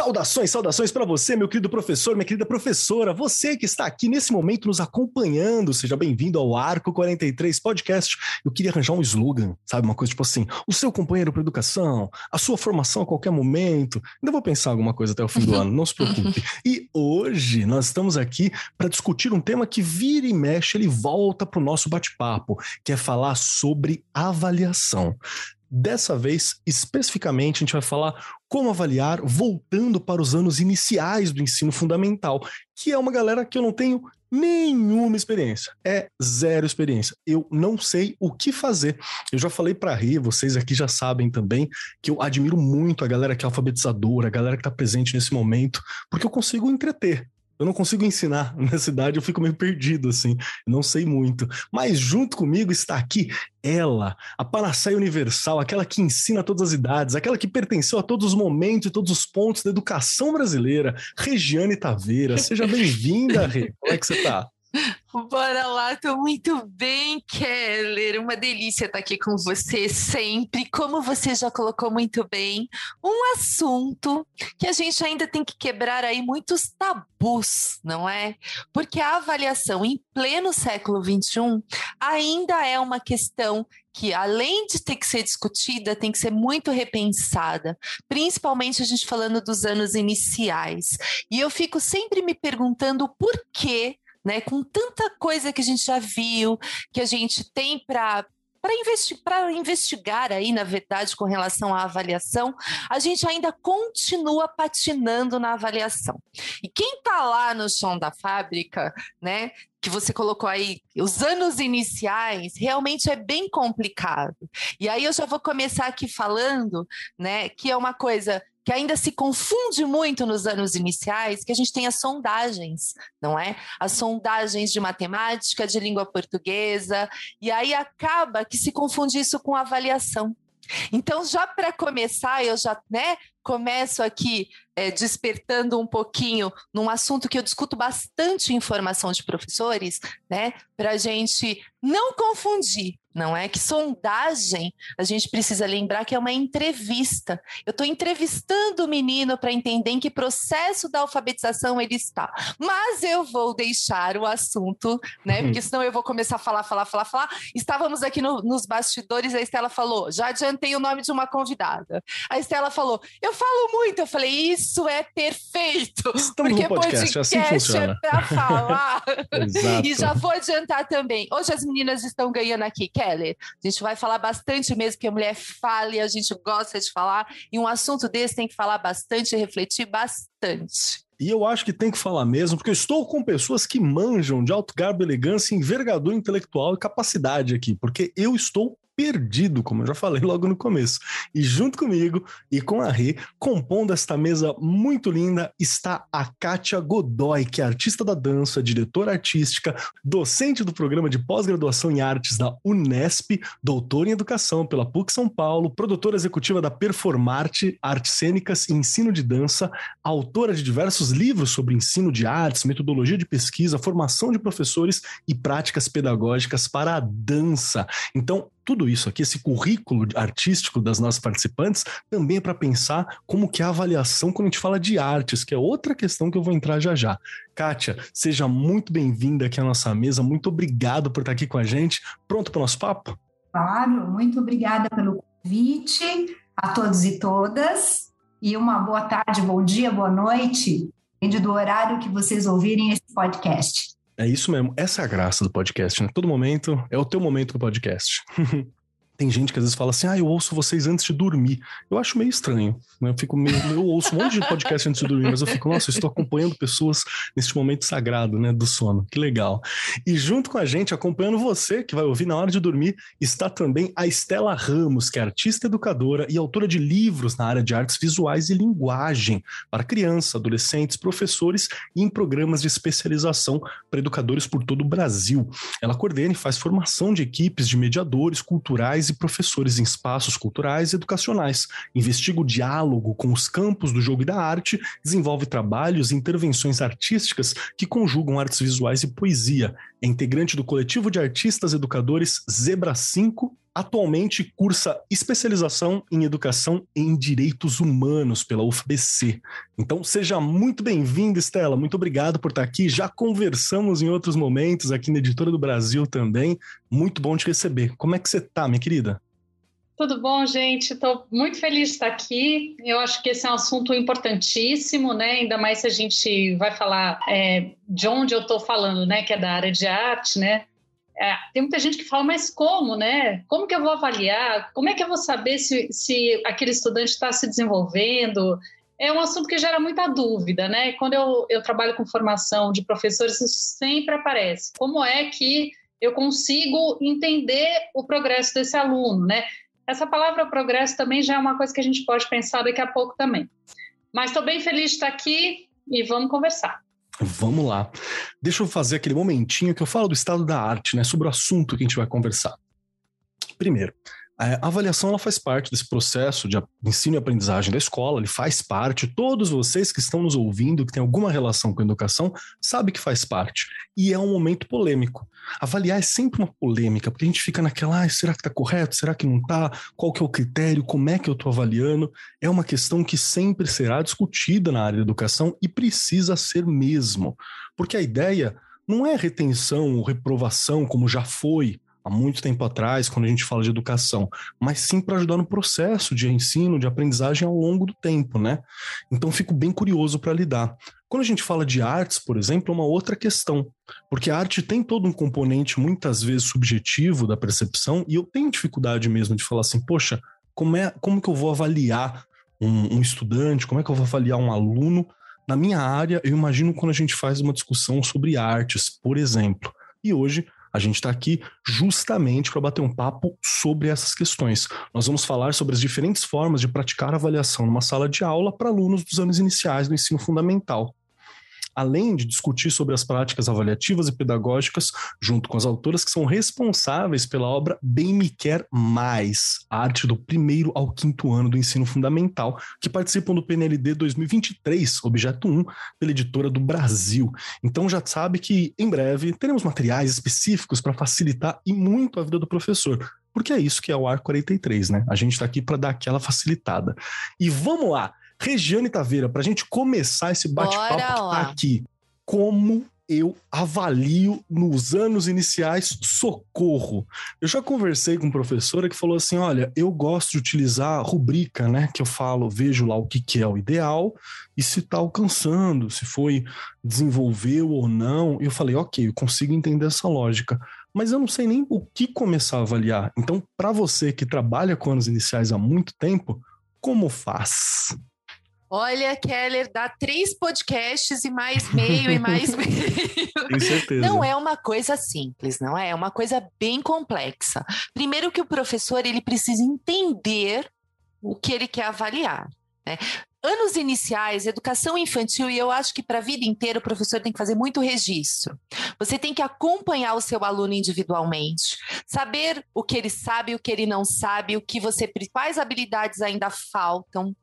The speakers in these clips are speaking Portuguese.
Saudações, saudações para você, meu querido professor, minha querida professora, você que está aqui nesse momento nos acompanhando, seja bem-vindo ao Arco 43 Podcast. Eu queria arranjar um slogan, sabe? Uma coisa tipo assim: o seu companheiro para educação, a sua formação a qualquer momento. Ainda vou pensar alguma coisa até o fim do ano, não se preocupe. E hoje nós estamos aqui para discutir um tema que vira e mexe, ele volta para o nosso bate-papo, que é falar sobre avaliação. Dessa vez, especificamente, a gente vai falar como avaliar voltando para os anos iniciais do ensino fundamental, que é uma galera que eu não tenho nenhuma experiência. É zero experiência. Eu não sei o que fazer. Eu já falei para rir, vocês aqui já sabem também que eu admiro muito a galera que é alfabetizadora, a galera que está presente nesse momento, porque eu consigo entreter. Eu não consigo ensinar na cidade, eu fico meio perdido, assim, não sei muito. Mas junto comigo está aqui ela, a Panaceia Universal, aquela que ensina a todas as idades, aquela que pertenceu a todos os momentos e todos os pontos da educação brasileira, Regiane Taveira. Seja bem-vinda, Rê. Como é que você está? Bora lá, tô muito bem, Keller. Uma delícia estar aqui com você sempre. Como você já colocou muito bem, um assunto que a gente ainda tem que quebrar aí muitos tabus, não é? Porque a avaliação em pleno século XXI ainda é uma questão que, além de ter que ser discutida, tem que ser muito repensada, principalmente a gente falando dos anos iniciais. E eu fico sempre me perguntando por que né? Com tanta coisa que a gente já viu, que a gente tem para para investi investigar aí, na verdade, com relação à avaliação, a gente ainda continua patinando na avaliação. E quem está lá no chão da fábrica, né, que você colocou aí, os anos iniciais, realmente é bem complicado. E aí eu já vou começar aqui falando, né, que é uma coisa que ainda se confunde muito nos anos iniciais, que a gente tem as sondagens, não é? As sondagens de matemática, de língua portuguesa, e aí acaba que se confunde isso com avaliação. Então, já para começar, eu já né, começo aqui é, despertando um pouquinho num assunto que eu discuto bastante em formação de professores, né? Para a gente não confundir não é? Que sondagem, a gente precisa lembrar que é uma entrevista. Eu estou entrevistando o menino para entender em que processo da alfabetização ele está. Mas eu vou deixar o assunto, né? Uhum. Porque senão eu vou começar a falar, falar, falar, falar. Estávamos aqui no, nos bastidores, a Estela falou: já adiantei o nome de uma convidada. A Estela falou: eu falo muito. Eu falei: isso é perfeito. Estamos porque no podcast, podcast assim funciona. é para falar. e já vou adiantar também. Hoje as meninas estão ganhando aqui Kelly? A gente vai falar bastante mesmo, que a mulher fala e a gente gosta de falar, e um assunto desse tem que falar bastante e refletir bastante. E eu acho que tem que falar mesmo, porque eu estou com pessoas que manjam de alto garbo, elegância, envergadura intelectual e capacidade aqui, porque eu estou perdido, como eu já falei logo no começo. E junto comigo e com a Rê, compondo esta mesa muito linda, está a Kátia Godoy, que é artista da dança, diretora artística, docente do programa de pós-graduação em artes da Unesp, doutora em educação pela PUC São Paulo, produtora executiva da Performarte, Artes Cênicas e Ensino de Dança, autora de diversos livros sobre ensino de artes, metodologia de pesquisa, formação de professores e práticas pedagógicas para a dança. Então, tudo isso aqui, esse currículo artístico das nossas participantes, também é para pensar como que é a avaliação quando a gente fala de artes, que é outra questão que eu vou entrar já já. Kátia, seja muito bem-vinda aqui à nossa mesa, muito obrigado por estar aqui com a gente. Pronto para o nosso papo? Claro, muito obrigada pelo convite a todos e todas, e uma boa tarde, bom dia, boa noite, depende do horário que vocês ouvirem esse podcast. É isso mesmo. Essa é a graça do podcast, né? Todo momento é o teu momento do podcast. Tem gente que às vezes fala assim, ah, eu ouço vocês antes de dormir. Eu acho meio estranho, né? Eu fico meio, eu ouço um monte de podcast antes de dormir, mas eu fico, nossa, eu estou acompanhando pessoas neste momento sagrado, né, do sono. Que legal. E junto com a gente, acompanhando você, que vai ouvir na hora de dormir, está também a Estela Ramos, que é artista educadora e autora de livros na área de artes visuais e linguagem para crianças, adolescentes, professores e em programas de especialização para educadores por todo o Brasil. Ela coordena e faz formação de equipes de mediadores culturais e professores em espaços culturais e educacionais, investiga o diálogo com os campos do jogo e da arte, desenvolve trabalhos e intervenções artísticas que conjugam artes visuais e poesia. É integrante do coletivo de artistas educadores Zebra 5 Atualmente cursa especialização em educação em direitos humanos pela UFBC. Então seja muito bem-vinda, Estela. Muito obrigado por estar aqui. Já conversamos em outros momentos aqui na Editora do Brasil também. Muito bom te receber. Como é que você está, minha querida? Tudo bom, gente? Estou muito feliz de estar aqui. Eu acho que esse é um assunto importantíssimo, né? Ainda mais se a gente vai falar é, de onde eu estou falando, né? Que é da área de arte, né? É, tem muita gente que fala, mas como, né? Como que eu vou avaliar? Como é que eu vou saber se, se aquele estudante está se desenvolvendo? É um assunto que gera muita dúvida, né? Quando eu, eu trabalho com formação de professores, isso sempre aparece. Como é que eu consigo entender o progresso desse aluno, né? Essa palavra progresso também já é uma coisa que a gente pode pensar daqui a pouco também. Mas estou bem feliz de estar aqui e vamos conversar. Vamos lá. Deixa eu fazer aquele momentinho que eu falo do estado da arte, né? Sobre o assunto que a gente vai conversar. Primeiro, a avaliação ela faz parte desse processo de ensino e aprendizagem da escola, ele faz parte. Todos vocês que estão nos ouvindo, que têm alguma relação com a educação, sabem que faz parte. E é um momento polêmico. Avaliar é sempre uma polêmica, porque a gente fica naquela, ah, será que está correto? Será que não está? Qual que é o critério? Como é que eu estou avaliando? É uma questão que sempre será discutida na área da educação e precisa ser mesmo. Porque a ideia não é retenção ou reprovação, como já foi há muito tempo atrás, quando a gente fala de educação, mas sim para ajudar no processo de ensino, de aprendizagem ao longo do tempo, né? Então fico bem curioso para lidar. Quando a gente fala de artes, por exemplo, é uma outra questão, porque a arte tem todo um componente muitas vezes subjetivo da percepção, e eu tenho dificuldade mesmo de falar assim, poxa, como é, como que eu vou avaliar um, um estudante, como é que eu vou avaliar um aluno? Na minha área, eu imagino quando a gente faz uma discussão sobre artes, por exemplo. E hoje a gente está aqui justamente para bater um papo sobre essas questões. Nós vamos falar sobre as diferentes formas de praticar avaliação numa sala de aula para alunos dos anos iniciais do ensino fundamental além de discutir sobre as práticas avaliativas e pedagógicas, junto com as autoras que são responsáveis pela obra Bem Me Quer Mais, arte do primeiro ao quinto ano do ensino fundamental, que participam do PNLD 2023, objeto 1, pela editora do Brasil. Então já sabe que em breve teremos materiais específicos para facilitar e muito a vida do professor porque é isso que é o Ar 43, né? A gente está aqui para dar aquela facilitada. E vamos lá! Regiane Taveira, para a gente começar esse bate-papo aqui, como eu avalio nos anos iniciais socorro. Eu já conversei com uma professora que falou assim: olha, eu gosto de utilizar rubrica, né? Que eu falo, vejo lá o que, que é o ideal e se está alcançando, se foi desenvolveu ou não. E eu falei, ok, eu consigo entender essa lógica. Mas eu não sei nem o que começar a avaliar. Então, para você que trabalha com anos iniciais há muito tempo, como faz? Olha, Keller, dá três podcasts e mais meio e mais meio. Tenho certeza. Não é uma coisa simples, não é? É uma coisa bem complexa. Primeiro que o professor ele precisa entender o que ele quer avaliar. Né? anos iniciais, educação infantil, e eu acho que para a vida inteira o professor tem que fazer muito registro. Você tem que acompanhar o seu aluno individualmente, saber o que ele sabe, o que ele não sabe, o que você quais habilidades ainda faltam.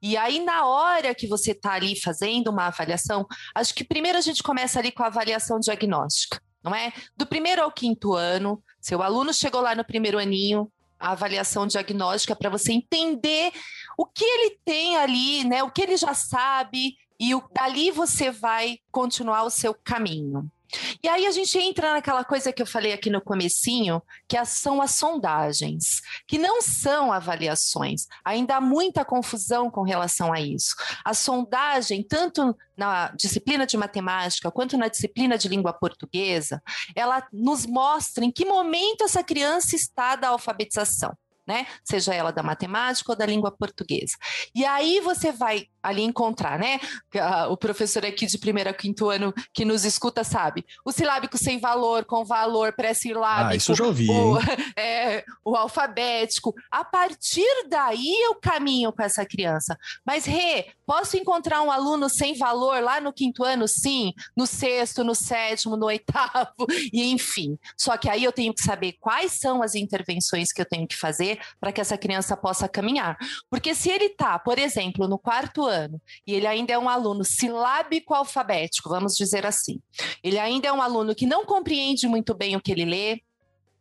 E aí na hora que você está ali fazendo uma avaliação, acho que primeiro a gente começa ali com a avaliação diagnóstica, não é? Do primeiro ao quinto ano, seu aluno chegou lá no primeiro aninho, a avaliação diagnóstica para você entender o que ele tem ali, né? O que ele já sabe e o, dali você vai continuar o seu caminho. E aí a gente entra naquela coisa que eu falei aqui no comecinho, que são as sondagens, que não são avaliações. Ainda há muita confusão com relação a isso. A sondagem, tanto na disciplina de matemática quanto na disciplina de língua portuguesa, ela nos mostra em que momento essa criança está da alfabetização. Né? Seja ela da matemática ou da língua portuguesa. E aí você vai ali encontrar, né? O professor aqui de primeiro a quinto ano que nos escuta sabe. O silábico sem valor, com valor pré-silábico. Ah, isso eu já ouvi. O, é, o alfabético. A partir daí eu caminho com essa criança. Mas, Rê, posso encontrar um aluno sem valor lá no quinto ano? Sim. No sexto, no sétimo, no oitavo, e enfim. Só que aí eu tenho que saber quais são as intervenções que eu tenho que fazer para que essa criança possa caminhar. Porque se ele está, por exemplo, no quarto ano e ele ainda é um aluno silábico alfabético, vamos dizer assim, ele ainda é um aluno que não compreende muito bem o que ele lê,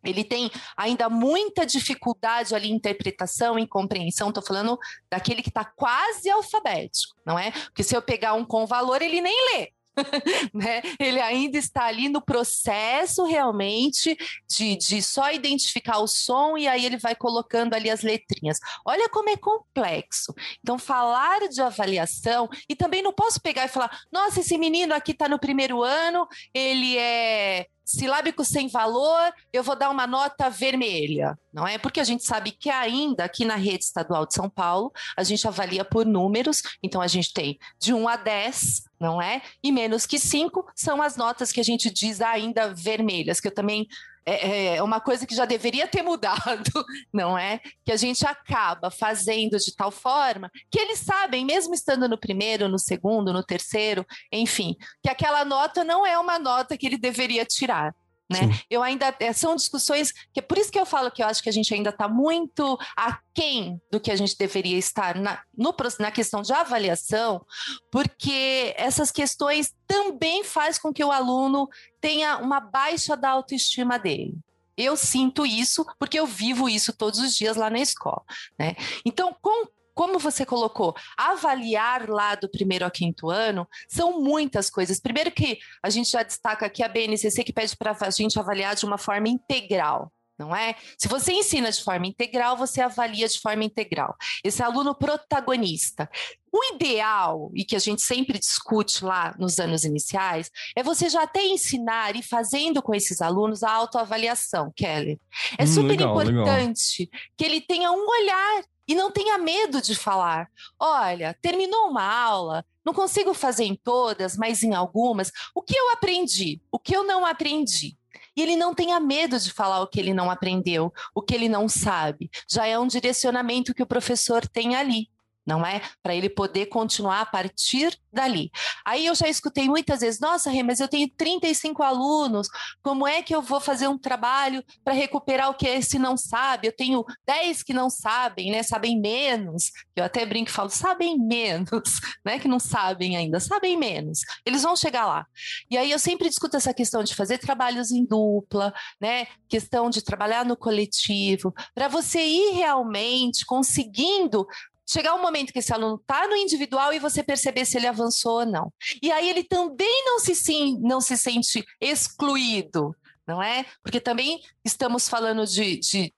ele tem ainda muita dificuldade ali em interpretação, em compreensão. Estou falando daquele que está quase alfabético, não é? Porque se eu pegar um com valor, ele nem lê. né? Ele ainda está ali no processo realmente de, de só identificar o som e aí ele vai colocando ali as letrinhas. Olha como é complexo. Então, falar de avaliação, e também não posso pegar e falar, nossa, esse menino aqui está no primeiro ano, ele é silábico sem valor, eu vou dar uma nota vermelha, não é? Porque a gente sabe que ainda aqui na rede estadual de São Paulo, a gente avalia por números, então a gente tem de 1 a 10, não é? E menos que 5 são as notas que a gente diz ainda vermelhas, que eu também é, é, uma coisa que já deveria ter mudado, não é? Que a gente acaba fazendo de tal forma que eles sabem, mesmo estando no primeiro, no segundo, no terceiro, enfim, que aquela nota não é uma nota que ele deveria tirar. Né? Eu ainda é, são discussões que é por isso que eu falo que eu acho que a gente ainda está muito aquém do que a gente deveria estar na, no, na questão de avaliação, porque essas questões também faz com que o aluno tenha uma baixa da autoestima dele. Eu sinto isso porque eu vivo isso todos os dias lá na escola. Né? Então, com como você colocou, avaliar lá do primeiro ao quinto ano são muitas coisas. Primeiro que a gente já destaca aqui a BNCC que pede para a gente avaliar de uma forma integral. Não é? Se você ensina de forma integral, você avalia de forma integral. Esse aluno protagonista. O ideal, e que a gente sempre discute lá nos anos iniciais, é você já até ensinar e fazendo com esses alunos a autoavaliação, Kelly. É hum, super legal, importante legal. que ele tenha um olhar e não tenha medo de falar. Olha, terminou uma aula, não consigo fazer em todas, mas em algumas. O que eu aprendi? O que eu não aprendi? E ele não tenha medo de falar o que ele não aprendeu, o que ele não sabe. Já é um direcionamento que o professor tem ali não é? Para ele poder continuar a partir dali. Aí eu já escutei muitas vezes: nossa, Rê, mas eu tenho 35 alunos, como é que eu vou fazer um trabalho para recuperar o que esse não sabe? Eu tenho 10 que não sabem, né? Sabem menos. Eu até brinco e falo: sabem menos, né? Que não sabem ainda, sabem menos. Eles vão chegar lá. E aí eu sempre discuto essa questão de fazer trabalhos em dupla, né? Questão de trabalhar no coletivo, para você ir realmente conseguindo chegar um momento que esse aluno está no individual e você perceber se ele avançou ou não. E aí ele também não se, sim, não se sente excluído, não é? Porque também estamos falando de, de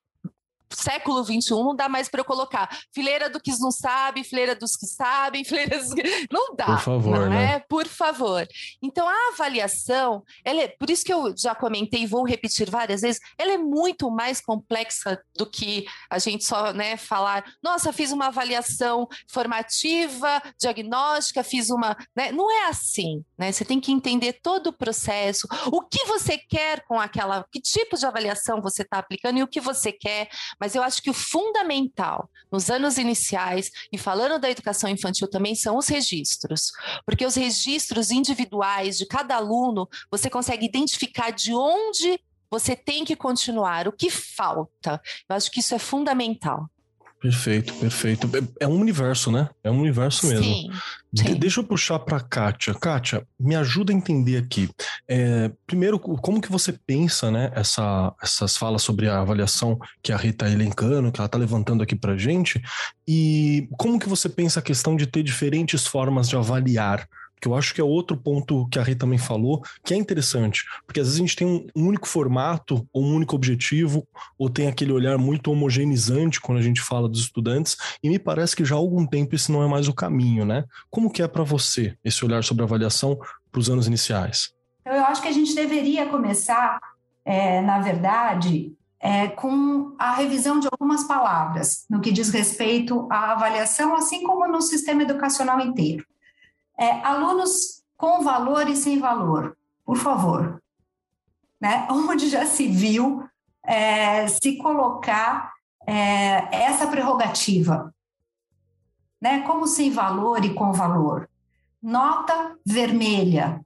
século XXI, não dá mais para eu colocar fileira do que não sabe, fileira dos que sabem, fileira dos que... Não dá. Por favor, não né? é? Por favor. Então, a avaliação, ela é, por isso que eu já comentei e vou repetir várias vezes, ela é muito mais complexa do que a gente só né, falar, nossa, fiz uma avaliação formativa, diagnóstica, fiz uma. Né? Não é assim. Né? Você tem que entender todo o processo, o que você quer com aquela, que tipo de avaliação você está aplicando e o que você quer mas eu acho que o fundamental nos anos iniciais, e falando da educação infantil também, são os registros. Porque os registros individuais de cada aluno, você consegue identificar de onde você tem que continuar, o que falta. Eu acho que isso é fundamental. Perfeito, perfeito. É, é um universo, né? É um universo mesmo. Sim, sim. deixa eu puxar para Kátia. Kátia, me ajuda a entender aqui. É, primeiro, como que você pensa, né, essa, essas falas sobre a avaliação que a Rita está elencando, que ela está levantando aqui para gente, e como que você pensa a questão de ter diferentes formas de avaliar que eu acho que é outro ponto que a Rita também falou, que é interessante, porque às vezes a gente tem um único formato, ou um único objetivo, ou tem aquele olhar muito homogeneizante quando a gente fala dos estudantes, e me parece que já há algum tempo esse não é mais o caminho, né? Como que é para você esse olhar sobre avaliação para os anos iniciais? Eu acho que a gente deveria começar, é, na verdade, é, com a revisão de algumas palavras no que diz respeito à avaliação, assim como no sistema educacional inteiro. É, alunos com valor e sem valor, por favor. Né? Onde já se viu é, se colocar é, essa prerrogativa, né? Como sem valor e com valor. Nota vermelha.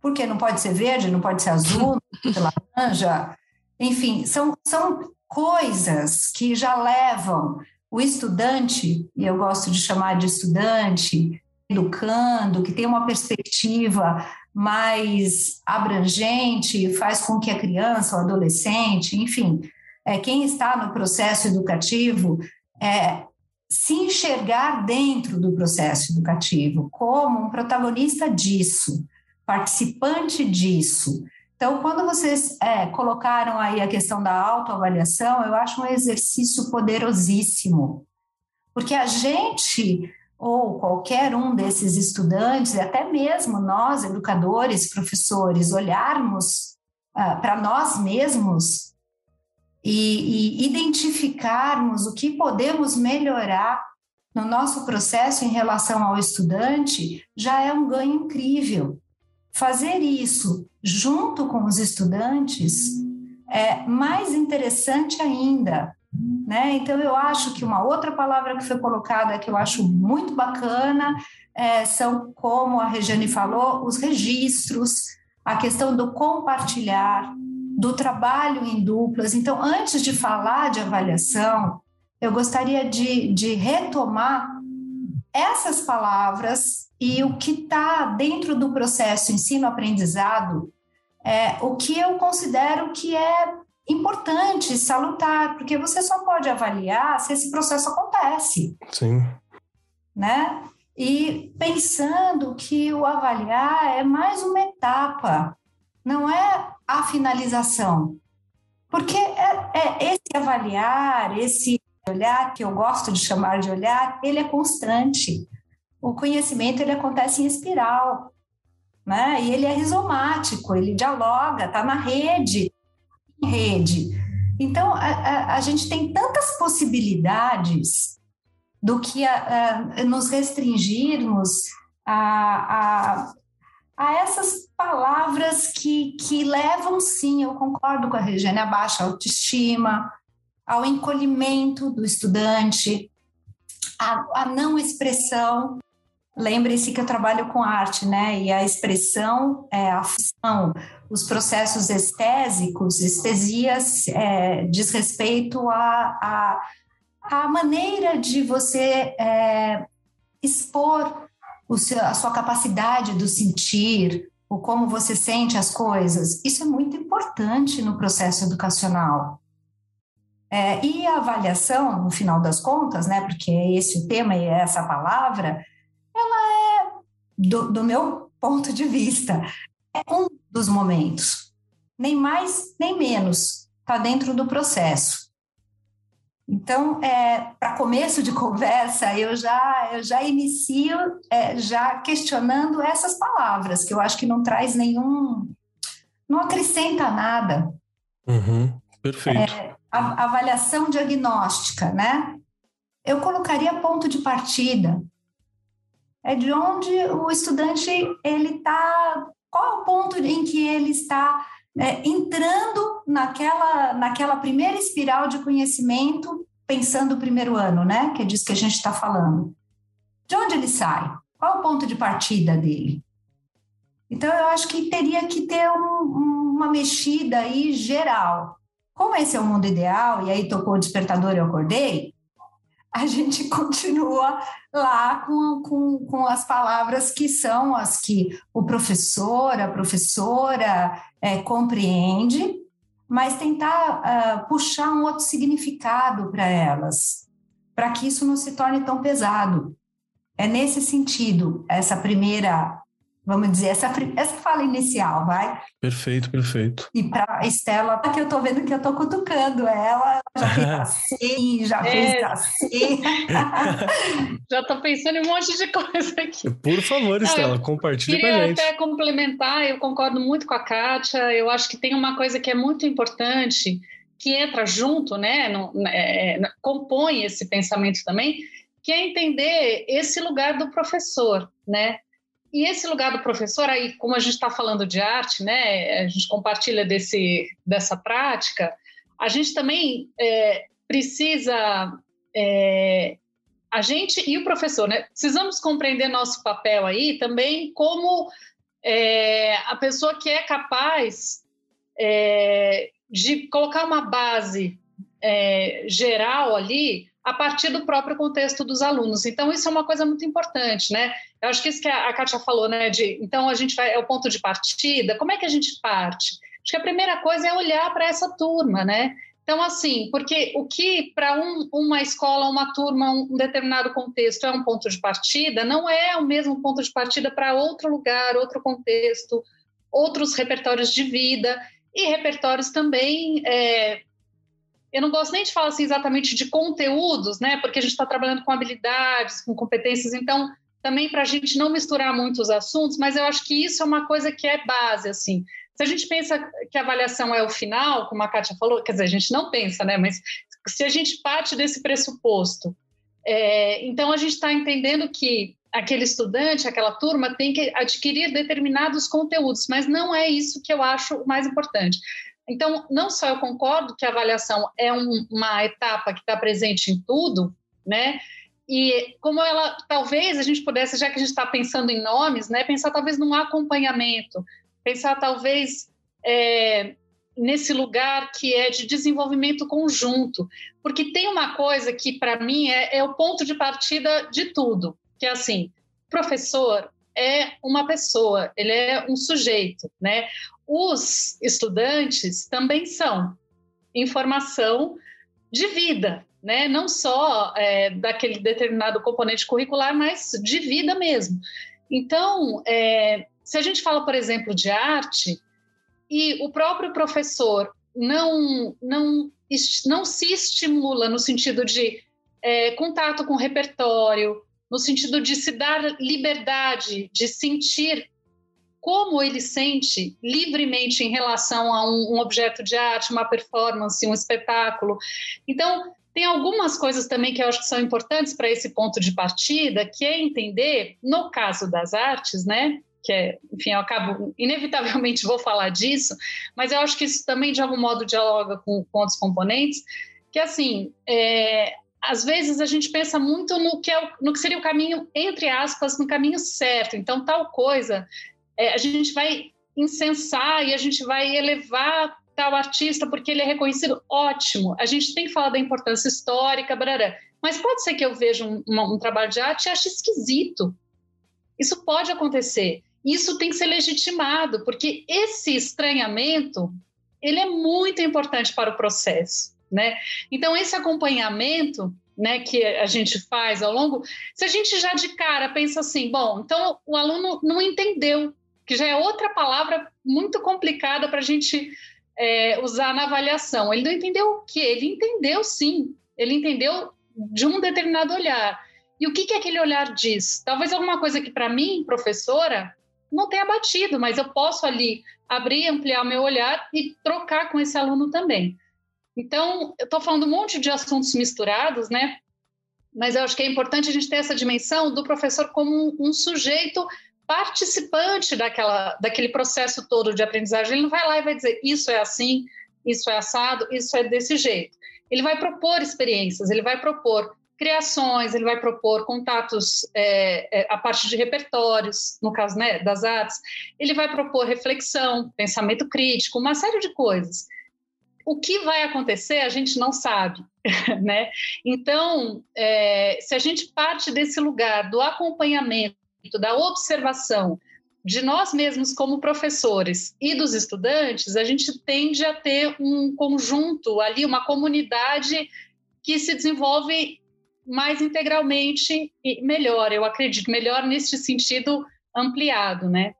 Porque não pode ser verde, não pode ser azul, não pode ser laranja. Enfim, são, são coisas que já levam o estudante, e eu gosto de chamar de estudante, educando, que tem uma perspectiva mais abrangente, faz com que a criança, o adolescente, enfim, é, quem está no processo educativo, é, se enxergar dentro do processo educativo como um protagonista disso, participante disso. Então, quando vocês é, colocaram aí a questão da autoavaliação, eu acho um exercício poderosíssimo, porque a gente ou qualquer um desses estudantes, até mesmo nós, educadores, professores, olharmos uh, para nós mesmos e, e identificarmos o que podemos melhorar no nosso processo em relação ao estudante, já é um ganho incrível. Fazer isso junto com os estudantes é mais interessante ainda. Né? Então, eu acho que uma outra palavra que foi colocada que eu acho muito bacana é, são, como a Regiane falou, os registros, a questão do compartilhar, do trabalho em duplas. Então, antes de falar de avaliação, eu gostaria de, de retomar essas palavras e o que está dentro do processo ensino-aprendizado, é, o que eu considero que é importante, salutar, porque você só pode avaliar se esse processo acontece. Sim. Né? E pensando que o avaliar é mais uma etapa, não é a finalização. Porque é, é esse avaliar, esse olhar, que eu gosto de chamar de olhar, ele é constante. O conhecimento ele acontece em espiral, né? E ele é rizomático, ele dialoga, está na rede, rede. Então, a, a, a, gente tem tantas possibilidades do que a, nos restringirmos a, a essas palavras que, que levam, sim, eu concordo com a Regiane, a baixa autoestima, ao encolhimento do estudante, a, a não expressão. Lembre-se que eu trabalho com arte, né? E a expressão, é, a função, os processos estésicos, estesias, é, diz respeito à a, a, a, maneira de você é, expor seu, a sua capacidade do sentir, o como você sente as coisas. Isso é muito importante no processo educacional. É, e a avaliação, no final das contas, né, porque é esse o tema e é essa palavra, ela é, do, do meu ponto de vista, é um dos momentos. Nem mais, nem menos. Está dentro do processo. Então, é, para começo de conversa, eu já, eu já inicio é, já questionando essas palavras, que eu acho que não traz nenhum, não acrescenta nada. Uhum, perfeito. É, a, avaliação diagnóstica, né? Eu colocaria ponto de partida. É de onde o estudante ele está, qual é o ponto em que ele está é, entrando naquela, naquela primeira espiral de conhecimento, pensando o primeiro ano, né? Que é disso que a gente está falando. De onde ele sai? Qual é o ponto de partida dele? Então, eu acho que teria que ter um, uma mexida aí geral. Como esse é o mundo ideal, e aí tocou o despertador e eu acordei, a gente continua lá com, com, com as palavras que são as que o professor, a professora é, compreende, mas tentar uh, puxar um outro significado para elas, para que isso não se torne tão pesado. É nesse sentido, essa primeira vamos dizer, essa, essa fala inicial, vai? Perfeito, perfeito. E para Estela, que eu tô vendo que eu tô cutucando ela, já fez assim, já é. fez assim. já tô pensando em um monte de coisa aqui. Por favor, Estela, compartilhe com a gente. Queria até complementar, eu concordo muito com a Kátia, eu acho que tem uma coisa que é muito importante, que entra junto, né, no, é, compõe esse pensamento também, que é entender esse lugar do professor, né? E esse lugar do professor, aí, como a gente está falando de arte, né, a gente compartilha desse, dessa prática, a gente também é, precisa, é, a gente e o professor, né, precisamos compreender nosso papel aí também como é, a pessoa que é capaz é, de colocar uma base é, geral ali a partir do próprio contexto dos alunos. Então, isso é uma coisa muito importante, né? Eu acho que isso que a Kátia falou, né? De, então, a gente vai, é o ponto de partida. Como é que a gente parte? Acho que a primeira coisa é olhar para essa turma, né? Então, assim, porque o que para um, uma escola, uma turma, um determinado contexto é um ponto de partida, não é o mesmo ponto de partida para outro lugar, outro contexto, outros repertórios de vida e repertórios também é, eu não gosto nem de falar assim exatamente de conteúdos, né? Porque a gente está trabalhando com habilidades, com competências, então também para a gente não misturar muitos assuntos, mas eu acho que isso é uma coisa que é base, assim. Se a gente pensa que a avaliação é o final, como a Kátia falou, quer dizer, a gente não pensa, né? Mas se a gente parte desse pressuposto, é, então a gente está entendendo que aquele estudante, aquela turma tem que adquirir determinados conteúdos, mas não é isso que eu acho o mais importante. Então, não só eu concordo que a avaliação é um, uma etapa que está presente em tudo, né? E como ela, talvez a gente pudesse, já que a gente está pensando em nomes, né? Pensar talvez num acompanhamento, pensar talvez é, nesse lugar que é de desenvolvimento conjunto, porque tem uma coisa que para mim é, é o ponto de partida de tudo, que é assim, professor é uma pessoa, ele é um sujeito, né? Os estudantes também são informação de vida, né? Não só é, daquele determinado componente curricular, mas de vida mesmo. Então, é, se a gente fala, por exemplo, de arte e o próprio professor não não não se estimula no sentido de é, contato com o repertório, no sentido de se dar liberdade de sentir como ele sente livremente em relação a um, um objeto de arte, uma performance, um espetáculo. Então, tem algumas coisas também que eu acho que são importantes para esse ponto de partida, que é entender, no caso das artes, né? Que é, enfim, eu acabo, inevitavelmente vou falar disso, mas eu acho que isso também, de algum modo, dialoga com, com outros componentes, que, assim, é, às vezes a gente pensa muito no que, é, no que seria o caminho, entre aspas, no caminho certo. Então, tal coisa é, a gente vai incensar e a gente vai elevar tal artista porque ele é reconhecido, ótimo. A gente tem que falar da importância histórica, barará. mas pode ser que eu veja um, um, um trabalho de arte e ache esquisito. Isso pode acontecer. Isso tem que ser legitimado, porque esse estranhamento ele é muito importante para o processo, né? Então esse acompanhamento né, que a gente faz ao longo, se a gente já de cara pensa assim, bom, então o aluno não entendeu que já é outra palavra muito complicada para a gente é, usar na avaliação. Ele não entendeu o quê? Ele entendeu sim, ele entendeu de um determinado olhar. E o que, que aquele olhar diz? Talvez alguma coisa que para mim, professora, não tenha batido, mas eu posso ali abrir, ampliar meu olhar e trocar com esse aluno também. Então, eu estou falando um monte de assuntos misturados, né? Mas eu acho que é importante a gente ter essa dimensão do professor como um, um sujeito participante daquela, daquele processo todo de aprendizagem. Ele não vai lá e vai dizer isso é assim, isso é assado, isso é desse jeito. Ele vai propor experiências, ele vai propor criações, ele vai propor contatos é, é, a partir de repertórios, no caso né, das artes, ele vai propor reflexão, pensamento crítico, uma série de coisas. O que vai acontecer a gente não sabe, né? Então, é, se a gente parte desse lugar do acompanhamento da observação de nós mesmos como professores e dos estudantes, a gente tende a ter um conjunto ali, uma comunidade que se desenvolve mais integralmente e melhor, eu acredito, melhor nesse sentido ampliado, né?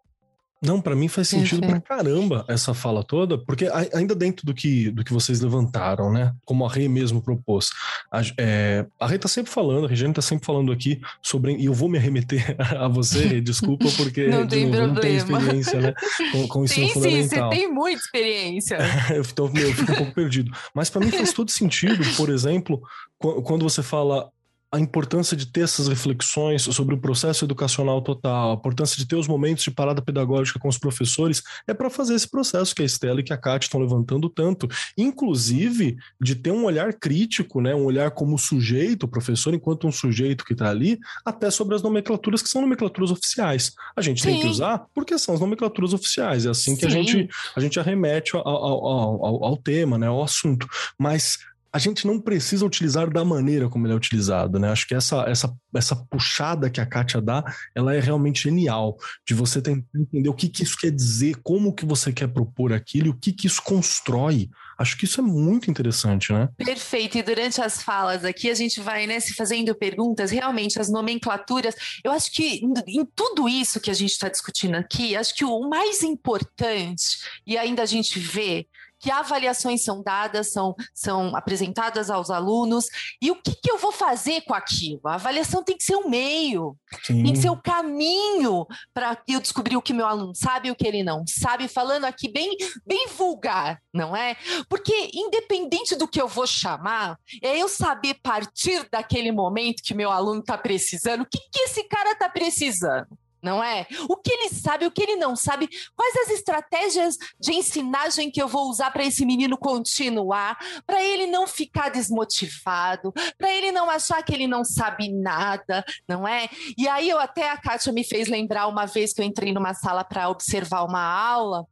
Não, para mim faz sentido para caramba essa fala toda, porque ainda dentro do que, do que vocês levantaram, né? Como a Rê mesmo propôs. A, é, a Rê tá sempre falando, a Regiane tá sempre falando aqui sobre. E eu vou me arremeter a você, Rê, desculpa, porque não, tem novo, não tem experiência, né? Com, com ensino tem, fundamental. Sim, você tem muita experiência. então, eu fico um pouco perdido. Mas para mim faz todo sentido, por exemplo, quando você fala a importância de ter essas reflexões sobre o processo educacional total, a importância de ter os momentos de parada pedagógica com os professores, é para fazer esse processo que a Estela e que a Kátia estão levantando tanto, inclusive de ter um olhar crítico, né, um olhar como sujeito, o professor enquanto um sujeito que está ali, até sobre as nomenclaturas que são nomenclaturas oficiais. A gente Sim. tem que usar porque são as nomenclaturas oficiais, é assim que a gente, a gente arremete ao, ao, ao, ao tema, né, ao assunto. Mas a gente não precisa utilizar da maneira como ele é utilizado, né? Acho que essa, essa, essa puxada que a Kátia dá, ela é realmente genial, de você tentar entender o que, que isso quer dizer, como que você quer propor aquilo o que, que isso constrói. Acho que isso é muito interessante, né? Perfeito. E durante as falas aqui, a gente vai né, se fazendo perguntas, realmente, as nomenclaturas. Eu acho que em tudo isso que a gente está discutindo aqui, acho que o mais importante, e ainda a gente vê, que avaliações são dadas, são, são apresentadas aos alunos, e o que, que eu vou fazer com aquilo? A avaliação tem que ser o um meio, Sim. tem que ser o um caminho para eu descobrir o que meu aluno sabe e o que ele não sabe, falando aqui bem, bem vulgar, não é? Porque independente do que eu vou chamar, é eu saber partir daquele momento que meu aluno está precisando, o que, que esse cara está precisando não é? O que ele sabe, o que ele não sabe, quais as estratégias de ensinagem que eu vou usar para esse menino continuar, para ele não ficar desmotivado, para ele não achar que ele não sabe nada, não é? E aí eu até a Kátia me fez lembrar uma vez que eu entrei numa sala para observar uma aula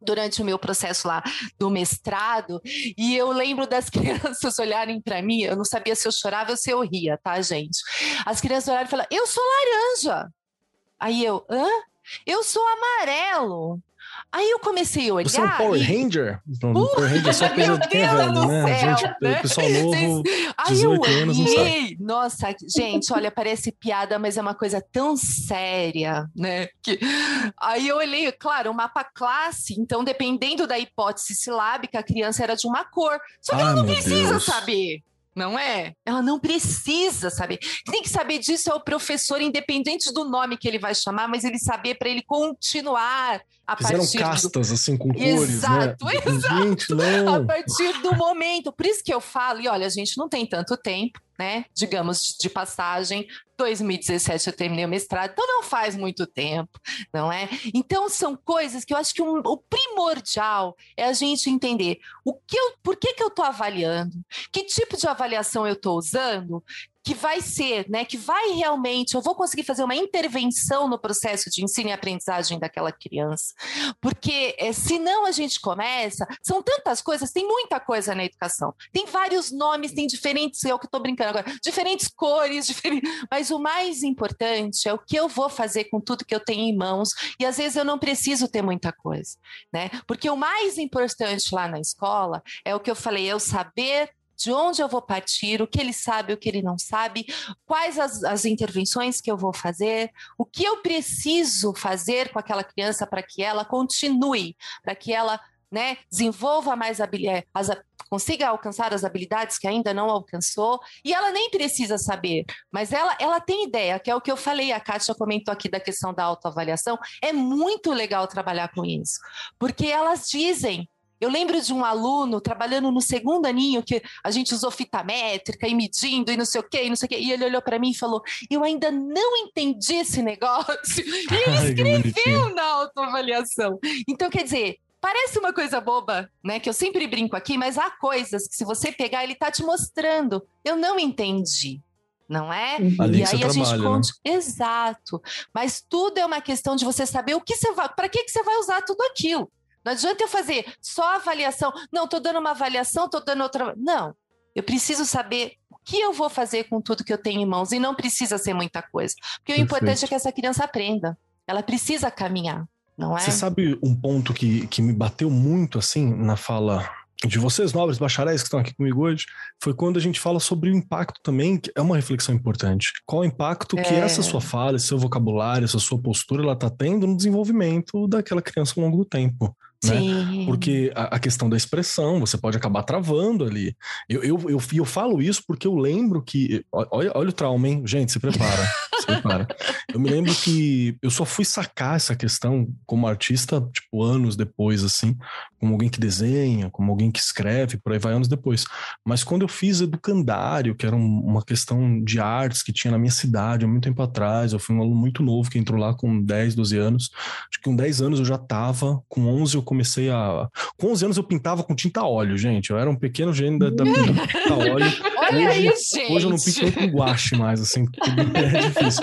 durante o meu processo lá do mestrado, e eu lembro das crianças olharem para mim, eu não sabia se eu chorava ou se eu ria, tá, gente? As crianças olharem e falaram: "Eu sou laranja". Aí eu, hã? Eu sou amarelo. Aí eu comecei a olhar. Você é um Power e... Ranger? Uh, Power Ranger é só é velho, né? Céu, gente, né? Pessoal novo, Aí 18 eu anos, não. Nossa, gente, olha, parece piada, mas é uma coisa tão séria, né? Que... Aí eu olhei, claro, o mapa classe, então dependendo da hipótese silábica, a criança era de uma cor. Só que ah, ela não precisa Deus. saber não é? Ela não precisa saber. Tem que saber disso é o professor, independente do nome que ele vai chamar, mas ele saber para ele continuar a Fizeram castas do... assim com cores, exato, né? Exato, gente, não. A partir do momento. Por isso que eu falo, e olha, a gente não tem tanto tempo, né? Digamos de passagem, 2017 eu terminei o mestrado, então não faz muito tempo, não é? Então são coisas que eu acho que um, o primordial é a gente entender o que eu, por que, que eu estou avaliando, que tipo de avaliação eu estou usando, que vai ser, né, que vai realmente, eu vou conseguir fazer uma intervenção no processo de ensino e aprendizagem daquela criança. Porque é, se não a gente começa, são tantas coisas, tem muita coisa na educação. Tem vários nomes, tem diferentes, é o que estou brincando agora, diferentes cores, diferentes, mas o mais importante é o que eu vou fazer com tudo que eu tenho em mãos, e às vezes eu não preciso ter muita coisa, né? Porque o mais importante lá na escola é o que eu falei, é o saber de onde eu vou partir, o que ele sabe, o que ele não sabe, quais as, as intervenções que eu vou fazer, o que eu preciso fazer com aquela criança para que ela continue, para que ela né, desenvolva mais habilidades, consiga alcançar as habilidades que ainda não alcançou, e ela nem precisa saber, mas ela, ela tem ideia, que é o que eu falei, a Kátia comentou aqui da questão da autoavaliação, é muito legal trabalhar com isso, porque elas dizem, eu lembro de um aluno trabalhando no segundo aninho que a gente usou fita métrica e medindo e não sei o quê, e não sei o quê. E ele olhou para mim e falou: Eu ainda não entendi esse negócio. E ele escreveu na autoavaliação. Então, quer dizer, Parece uma coisa boba, né? Que eu sempre brinco aqui, mas há coisas que, se você pegar, ele tá te mostrando. Eu não entendi não é? Ali e aí a gente conta. Né? Exato. Mas tudo é uma questão de você saber o que você vai. Para que, que você vai usar tudo aquilo? Não adianta eu fazer só avaliação. Não, estou dando uma avaliação, estou dando outra. Não. Eu preciso saber o que eu vou fazer com tudo que eu tenho em mãos. E não precisa ser muita coisa. Porque Perfeito. o importante é que essa criança aprenda. Ela precisa caminhar, não é? Você sabe um ponto que, que me bateu muito assim na fala de vocês, nobres bacharéis que estão aqui comigo hoje, foi quando a gente fala sobre o impacto também, que é uma reflexão importante. Qual o impacto é. que essa sua fala, esse seu vocabulário, essa sua postura, ela está tendo no desenvolvimento daquela criança ao longo do tempo. Né? Porque a, a, questão da expressão, você pode acabar travando ali. Eu, eu, eu, eu falo isso porque eu lembro que. Olha, olha o trauma, hein? Gente, se prepara. prepara. Eu me lembro que eu só fui sacar essa questão como artista, tipo, anos depois, assim, como alguém que desenha, como alguém que escreve, por aí vai anos depois. Mas quando eu fiz educandário, que era um, uma questão de artes que tinha na minha cidade há muito tempo atrás, eu fui um aluno muito novo que entrou lá com 10, 12 anos. Acho que com 10 anos eu já tava, com 11 eu comecei a. Com 11 anos eu pintava com tinta óleo, gente. Eu era um pequeno gênio da, da tinta óleo. Olha hoje, isso, gente. Hoje eu não pinto com guache mais, assim, é difícil.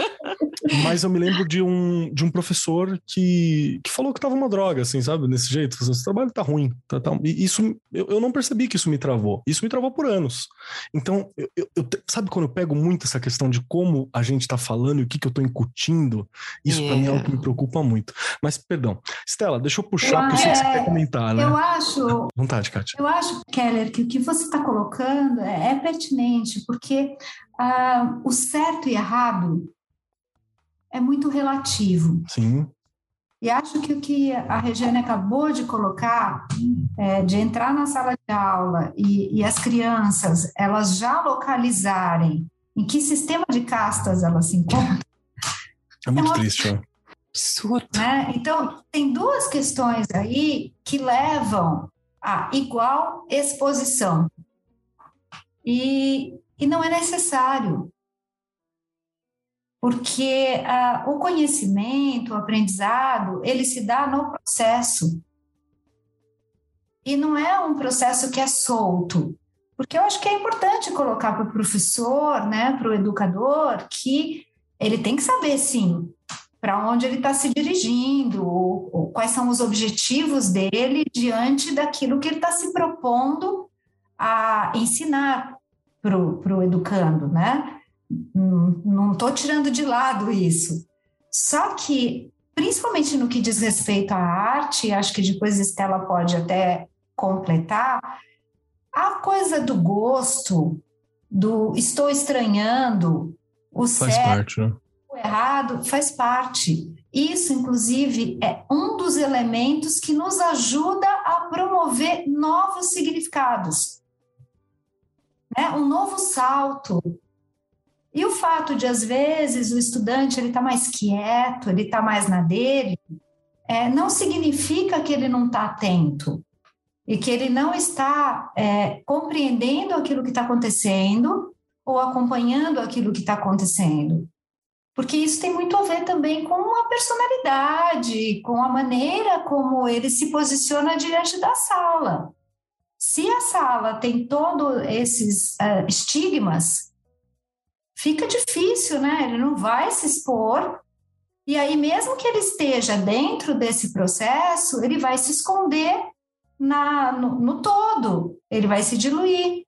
Mas eu me lembro de um, de um professor que, que falou que tava uma droga, assim, sabe? Desse jeito. Esse trabalho tá ruim. Tá, tá... E isso, eu, eu não percebi que isso me travou. Isso me travou por anos. Então, eu, eu, sabe quando eu pego muito essa questão de como a gente tá falando e o que, que eu tô incutindo? Isso yeah. pra mim é algo que me preocupa muito. Mas, perdão. Stella, deixa eu puxar, porque eu sei que você quer comentar, né? Eu acho. Vontade, Kátia. Eu acho, Keller, que o que você está colocando é, é pertinente, porque uh, o certo e errado é muito relativo. Sim. E acho que o que a Regiane acabou de colocar, é, de entrar na sala de aula e, e, as crianças elas já localizarem em que sistema de castas elas se encontram. É muito é uma... triste. Absurdo. Né? Então, tem duas questões aí que levam a igual exposição. E, e não é necessário porque uh, o conhecimento, o aprendizado, ele se dá no processo. E não é um processo que é solto. Porque eu acho que é importante colocar para o professor, né, para o educador, que ele tem que saber, sim, para onde ele está se dirigindo, ou, ou quais são os objetivos dele diante daquilo que ele está se propondo a ensinar para o educando, né? Não estou tirando de lado isso. Só que, principalmente no que diz respeito à arte, acho que depois Estela pode até completar, a coisa do gosto, do estou estranhando, o faz certo, parte, né? o errado, faz parte. Isso, inclusive, é um dos elementos que nos ajuda a promover novos significados. Né? Um novo salto, e o fato de, às vezes, o estudante ele está mais quieto, ele está mais na dele, é, não significa que ele não está atento e que ele não está é, compreendendo aquilo que está acontecendo ou acompanhando aquilo que está acontecendo. Porque isso tem muito a ver também com a personalidade, com a maneira como ele se posiciona diante da sala. Se a sala tem todos esses uh, estigmas, fica difícil, né? Ele não vai se expor. E aí, mesmo que ele esteja dentro desse processo, ele vai se esconder na, no, no todo, ele vai se diluir.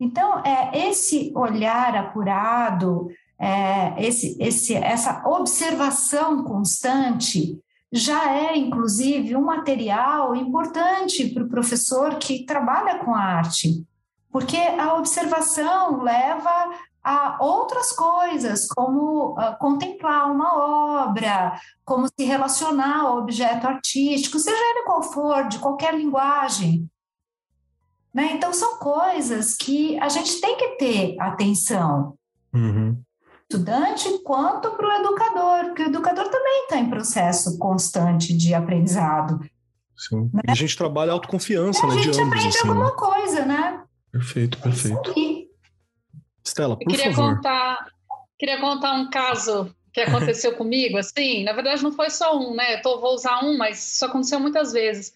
Então, é esse olhar apurado, é, esse, esse, essa observação constante já é, inclusive, um material importante para o professor que trabalha com arte, porque a observação leva a outras coisas, como uh, contemplar uma obra, como se relacionar ao objeto artístico, seja ele qual for, de qualquer linguagem. Né? Então, são coisas que a gente tem que ter atenção. Uhum. Estudante quanto para o educador, porque o educador também está em processo constante de aprendizado. Sim. Né? E a gente trabalha autoconfiança, e né? A gente ambos, aprende assim, alguma né? coisa, né? Perfeito, perfeito. Stella, por queria favor. Contar, queria contar um caso que aconteceu comigo, assim, na verdade não foi só um, né? Eu tô, vou usar um, mas isso aconteceu muitas vezes.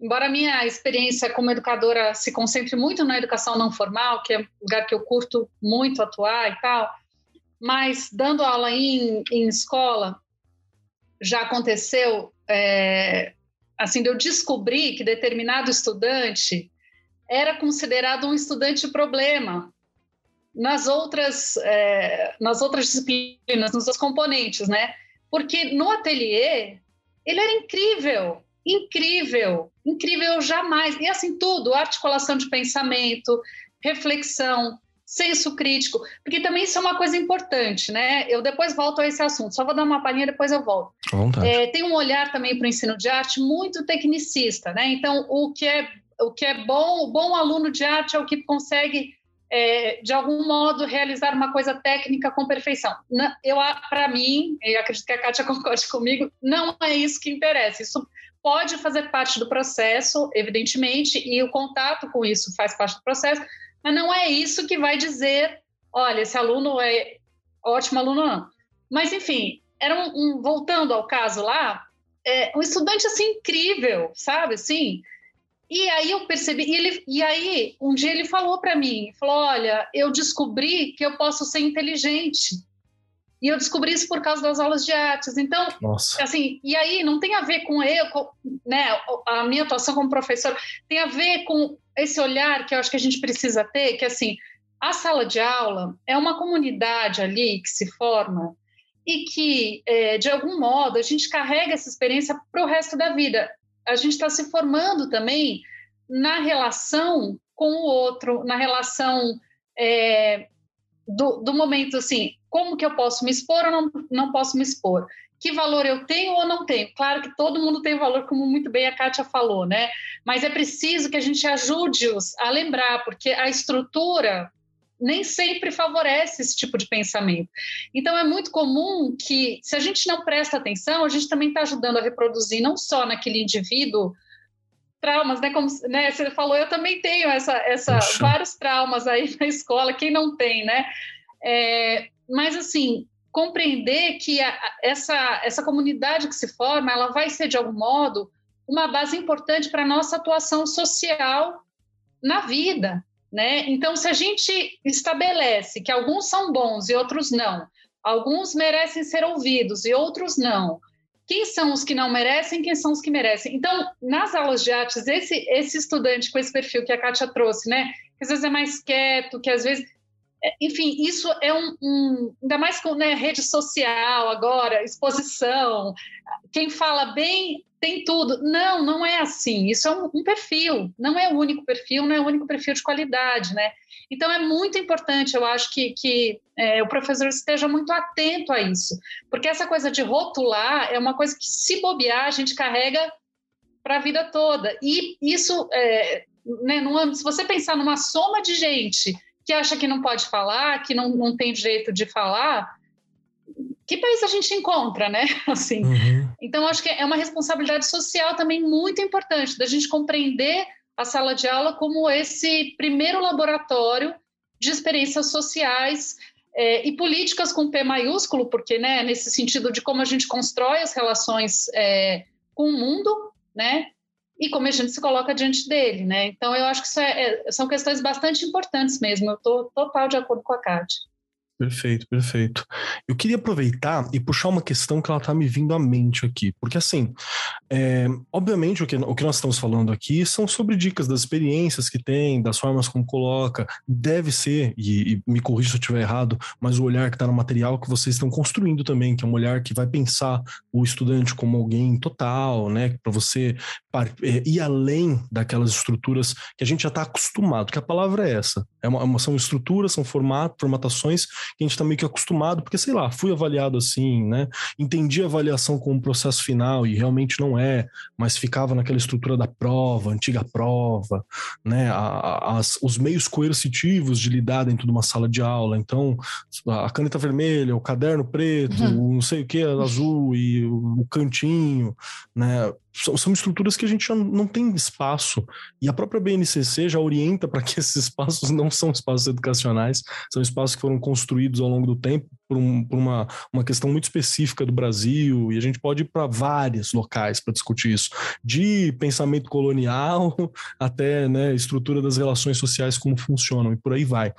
Embora a minha experiência como educadora se concentre muito na educação não formal, que é um lugar que eu curto muito atuar e tal, mas dando aula em, em escola, já aconteceu, é, assim, de eu descobrir que determinado estudante era considerado um estudante problema nas outras, é, nas outras disciplinas, nos seus componentes, né? Porque no ateliê ele era incrível, incrível, incrível, jamais. E assim, tudo, articulação de pensamento, reflexão, senso crítico, porque também isso é uma coisa importante, né? Eu depois volto a esse assunto, só vou dar uma palhinha, depois eu volto. É, tem um olhar também para o ensino de arte muito tecnicista, né? Então, o que é, o que é bom, o bom aluno de arte é o que consegue é, de algum modo, realizar uma coisa técnica com perfeição. Eu, para mim, e acredito que a Kátia concorde comigo, não é isso que interessa. Isso pode fazer parte do processo, evidentemente, e o contato com isso faz parte do processo, mas não é isso que vai dizer, olha, esse aluno é ótimo aluno, não. Mas, enfim, era um, um voltando ao caso lá, é, um estudante, assim, incrível, sabe, assim... E aí eu percebi, e, ele, e aí um dia ele falou para mim, falou, olha, eu descobri que eu posso ser inteligente. E eu descobri isso por causa das aulas de artes. Então, Nossa. assim, e aí não tem a ver com eu, com, né, a minha atuação como professor, tem a ver com esse olhar que eu acho que a gente precisa ter, que assim, a sala de aula é uma comunidade ali que se forma e que, é, de algum modo, a gente carrega essa experiência para o resto da vida a gente está se formando também na relação com o outro, na relação é, do, do, momento assim, como que eu posso me expor ou não, não posso me expor? Que valor eu tenho ou não tenho? Claro que todo mundo tem valor, como muito bem a Kátia falou, né? Mas é preciso que a gente ajude-os a lembrar, porque a estrutura nem sempre favorece esse tipo de pensamento. Então, é muito comum que, se a gente não presta atenção, a gente também está ajudando a reproduzir, não só naquele indivíduo, traumas, né? Como né, você falou, eu também tenho essa, essa vários traumas aí na escola, quem não tem, né? É, mas, assim, compreender que a, essa, essa comunidade que se forma, ela vai ser, de algum modo, uma base importante para a nossa atuação social na vida, né? Então, se a gente estabelece que alguns são bons e outros não, alguns merecem ser ouvidos e outros não, quem são os que não merecem, quem são os que merecem. Então, nas aulas de artes, esse, esse estudante com esse perfil que a Kátia trouxe, né, que às vezes é mais quieto, que às vezes. É, enfim, isso é um. um ainda mais com né, rede social agora, exposição. Quem fala bem tem tudo. Não, não é assim. Isso é um, um, perfil, não é o único perfil, não é o único perfil de qualidade, né? Então é muito importante, eu acho que, que é, o professor esteja muito atento a isso, porque essa coisa de rotular é uma coisa que, se bobear, a gente carrega para a vida toda. E isso, é, né, no, se você pensar numa soma de gente que acha que não pode falar, que não, não tem jeito de falar, que país a gente encontra, né? Assim. Uhum. Então, acho que é uma responsabilidade social também muito importante da gente compreender a sala de aula como esse primeiro laboratório de experiências sociais é, e políticas com P maiúsculo, porque, né, nesse sentido de como a gente constrói as relações é, com o mundo, né? E como a gente se coloca diante dele, né? Então, eu acho que é, é, são questões bastante importantes mesmo. Eu estou total de acordo com a Kátia. Perfeito, perfeito. Eu queria aproveitar e puxar uma questão que ela está me vindo à mente aqui, porque assim, é, obviamente o que, o que nós estamos falando aqui são sobre dicas das experiências que tem, das formas como coloca, deve ser, e, e me corrija se eu estiver errado, mas o olhar que está no material que vocês estão construindo também, que é um olhar que vai pensar o estudante como alguém total, né, para você é, ir além daquelas estruturas que a gente já está acostumado, que a palavra é essa, é uma, são estruturas, são formato, formatações que a gente está meio que acostumado, porque sei lá, fui avaliado assim, né? Entendi a avaliação como processo final e realmente não é, mas ficava naquela estrutura da prova, antiga prova, né? As, os meios coercitivos de lidar dentro de uma sala de aula. Então, a caneta vermelha, o caderno preto, uhum. não sei o que, azul e o, o cantinho, né? São, estruturas que a gente já não tem espaço. E a própria BNCC já orienta para que esses espaços não são espaços educacionais, são espaços que foram construídos ao longo do tempo por, um, por uma, uma questão muito específica do Brasil, e a gente pode ir para vários locais para discutir isso, de pensamento colonial até né, estrutura das relações sociais, como funcionam, e por aí vai.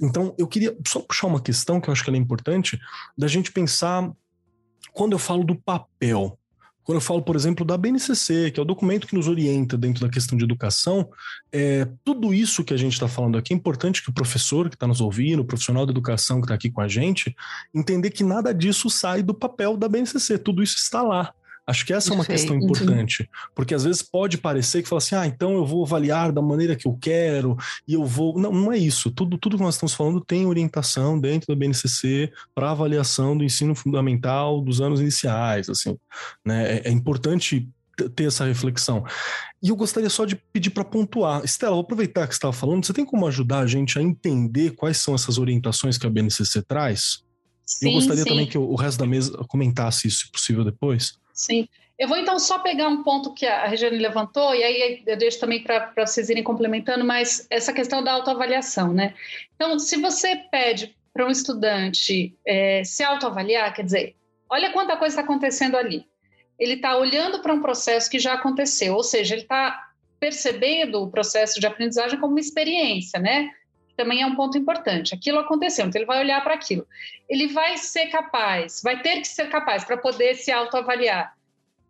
Então, eu queria só puxar uma questão que eu acho que é importante, da gente pensar, quando eu falo do papel, quando eu falo, por exemplo, da BNCC, que é o documento que nos orienta dentro da questão de educação, é, tudo isso que a gente está falando aqui é importante que o professor que está nos ouvindo, o profissional da educação que está aqui com a gente, entender que nada disso sai do papel da BNCC, tudo isso está lá. Acho que essa é uma questão importante, porque às vezes pode parecer que fala assim, ah, então eu vou avaliar da maneira que eu quero e eu vou. Não, não é isso. Tudo, tudo que nós estamos falando tem orientação dentro da BNCC para avaliação do ensino fundamental dos anos iniciais, assim, né? É, é importante ter essa reflexão. E eu gostaria só de pedir para pontuar. Estela, vou aproveitar que você estava falando, você tem como ajudar a gente a entender quais são essas orientações que a BNCC traz? Sim, eu gostaria sim. também que o resto da mesa comentasse isso, se possível, depois. Sim. Eu vou então só pegar um ponto que a Regiane levantou, e aí eu deixo também para vocês irem complementando, mas essa questão da autoavaliação, né? Então, se você pede para um estudante é, se autoavaliar, quer dizer, olha quanta coisa está acontecendo ali ele está olhando para um processo que já aconteceu, ou seja, ele está percebendo o processo de aprendizagem como uma experiência, né? Também é um ponto importante. Aquilo aconteceu, então ele vai olhar para aquilo. Ele vai ser capaz, vai ter que ser capaz para poder se autoavaliar.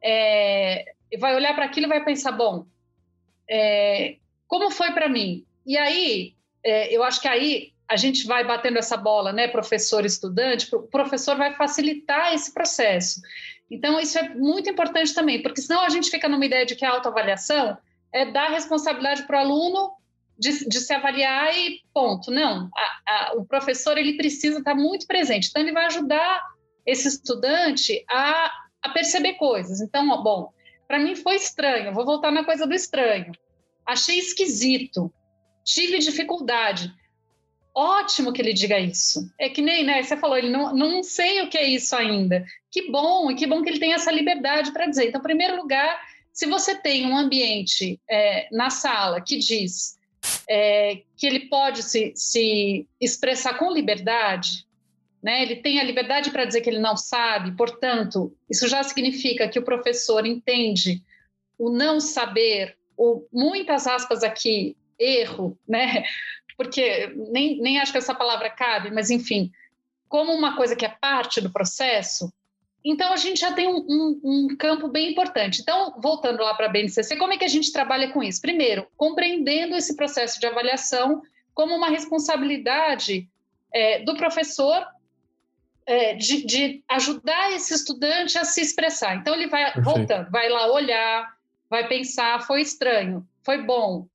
É, vai olhar para aquilo e vai pensar: bom, é, como foi para mim? E aí, é, eu acho que aí a gente vai batendo essa bola, né, professor estudante, o professor vai facilitar esse processo. Então, isso é muito importante também, porque senão a gente fica numa ideia de que a autoavaliação é dar responsabilidade para o aluno de, de, se avaliar e ponto. Não, a, a, o professor ele precisa estar muito presente, então ele vai ajudar esse estudante a, a perceber coisas. Então, ó, bom, para mim foi estranho, vou voltar na coisa do estranho. Achei esquisito, tive dificuldade. Ótimo que ele diga isso. É que nem, né, você falou, ele não, não sei o que é isso ainda. Que bom, e que bom que ele tem essa liberdade para dizer. Então, em primeiro lugar, se você tem um ambiente é, na sala que diz é, que ele pode se, se expressar com liberdade, né? ele tem a liberdade para dizer que ele não sabe, portanto, isso já significa que o professor entende o não saber, o muitas aspas aqui, erro, né? porque nem, nem acho que essa palavra cabe, mas enfim, como uma coisa que é parte do processo, então a gente já tem um, um, um campo bem importante. Então, voltando lá para a BNCC, como é que a gente trabalha com isso? Primeiro, compreendendo esse processo de avaliação como uma responsabilidade é, do professor é, de, de, ajudar esse estudante a se expressar. Então ele vai Perfeito. voltando, vai lá olhar, vai pensar, foi estranho, foi bom,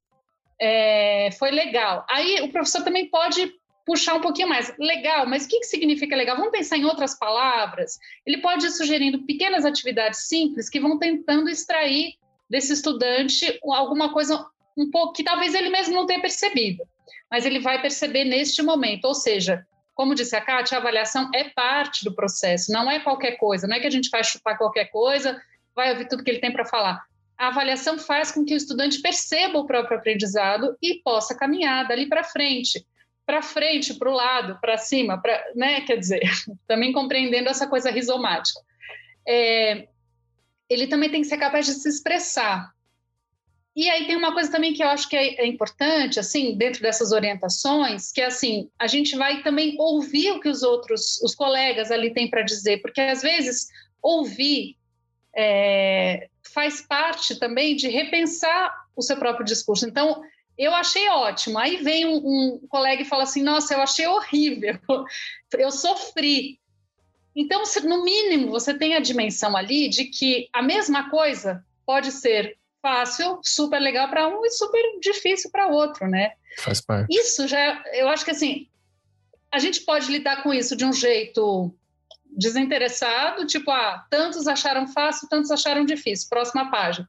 é, foi legal. Aí o professor também pode puxar um pouquinho mais. Legal, mas o que, que significa legal? Vamos pensar em outras palavras. Ele pode ir sugerindo pequenas atividades simples que vão tentando extrair desse estudante alguma coisa um pouco que talvez ele mesmo não tenha percebido, mas ele vai perceber neste momento. Ou seja, como disse a Kátia, a avaliação é parte do processo, não é qualquer coisa, não é que a gente vai chupar qualquer coisa, vai ouvir tudo que ele tem para falar a avaliação faz com que o estudante perceba o próprio aprendizado e possa caminhar dali para frente, para frente, para o lado, para cima, né? Quer dizer, também compreendendo essa coisa rizomática. É, ele também tem que ser capaz de se expressar. E aí tem uma coisa também que eu acho que é, é importante, assim, dentro dessas orientações, que é assim, a gente vai também ouvir o que os outros, os colegas ali têm para dizer, porque às vezes ouvir é, faz parte também de repensar o seu próprio discurso. Então, eu achei ótimo. Aí vem um, um, colega e fala assim: Nossa, eu achei horrível, eu sofri. Então, no mínimo, você tem a dimensão ali de que a mesma coisa pode ser fácil, super legal para um e super difícil para outro, né? Faz parte. Isso já, eu acho que assim, a gente pode lidar com isso de um jeito desinteressado, tipo, ah, tantos acharam fácil, tantos acharam difícil, próxima página.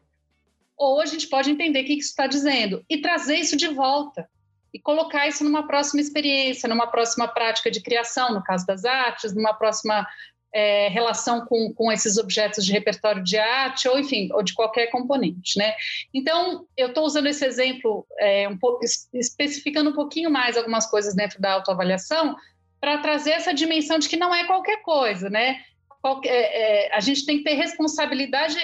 Ou a gente pode entender o que isso está dizendo e trazer isso de volta e colocar isso numa próxima experiência, numa próxima prática de criação, no caso das artes, numa próxima é, relação com, com esses objetos de repertório de arte, ou enfim, ou de qualquer componente, né? Então, eu estou usando esse exemplo, é, um pouco, especificando um pouquinho mais algumas coisas dentro da autoavaliação, para trazer essa dimensão de que não é qualquer coisa, né? É, é, a gente tem que ter responsabilidade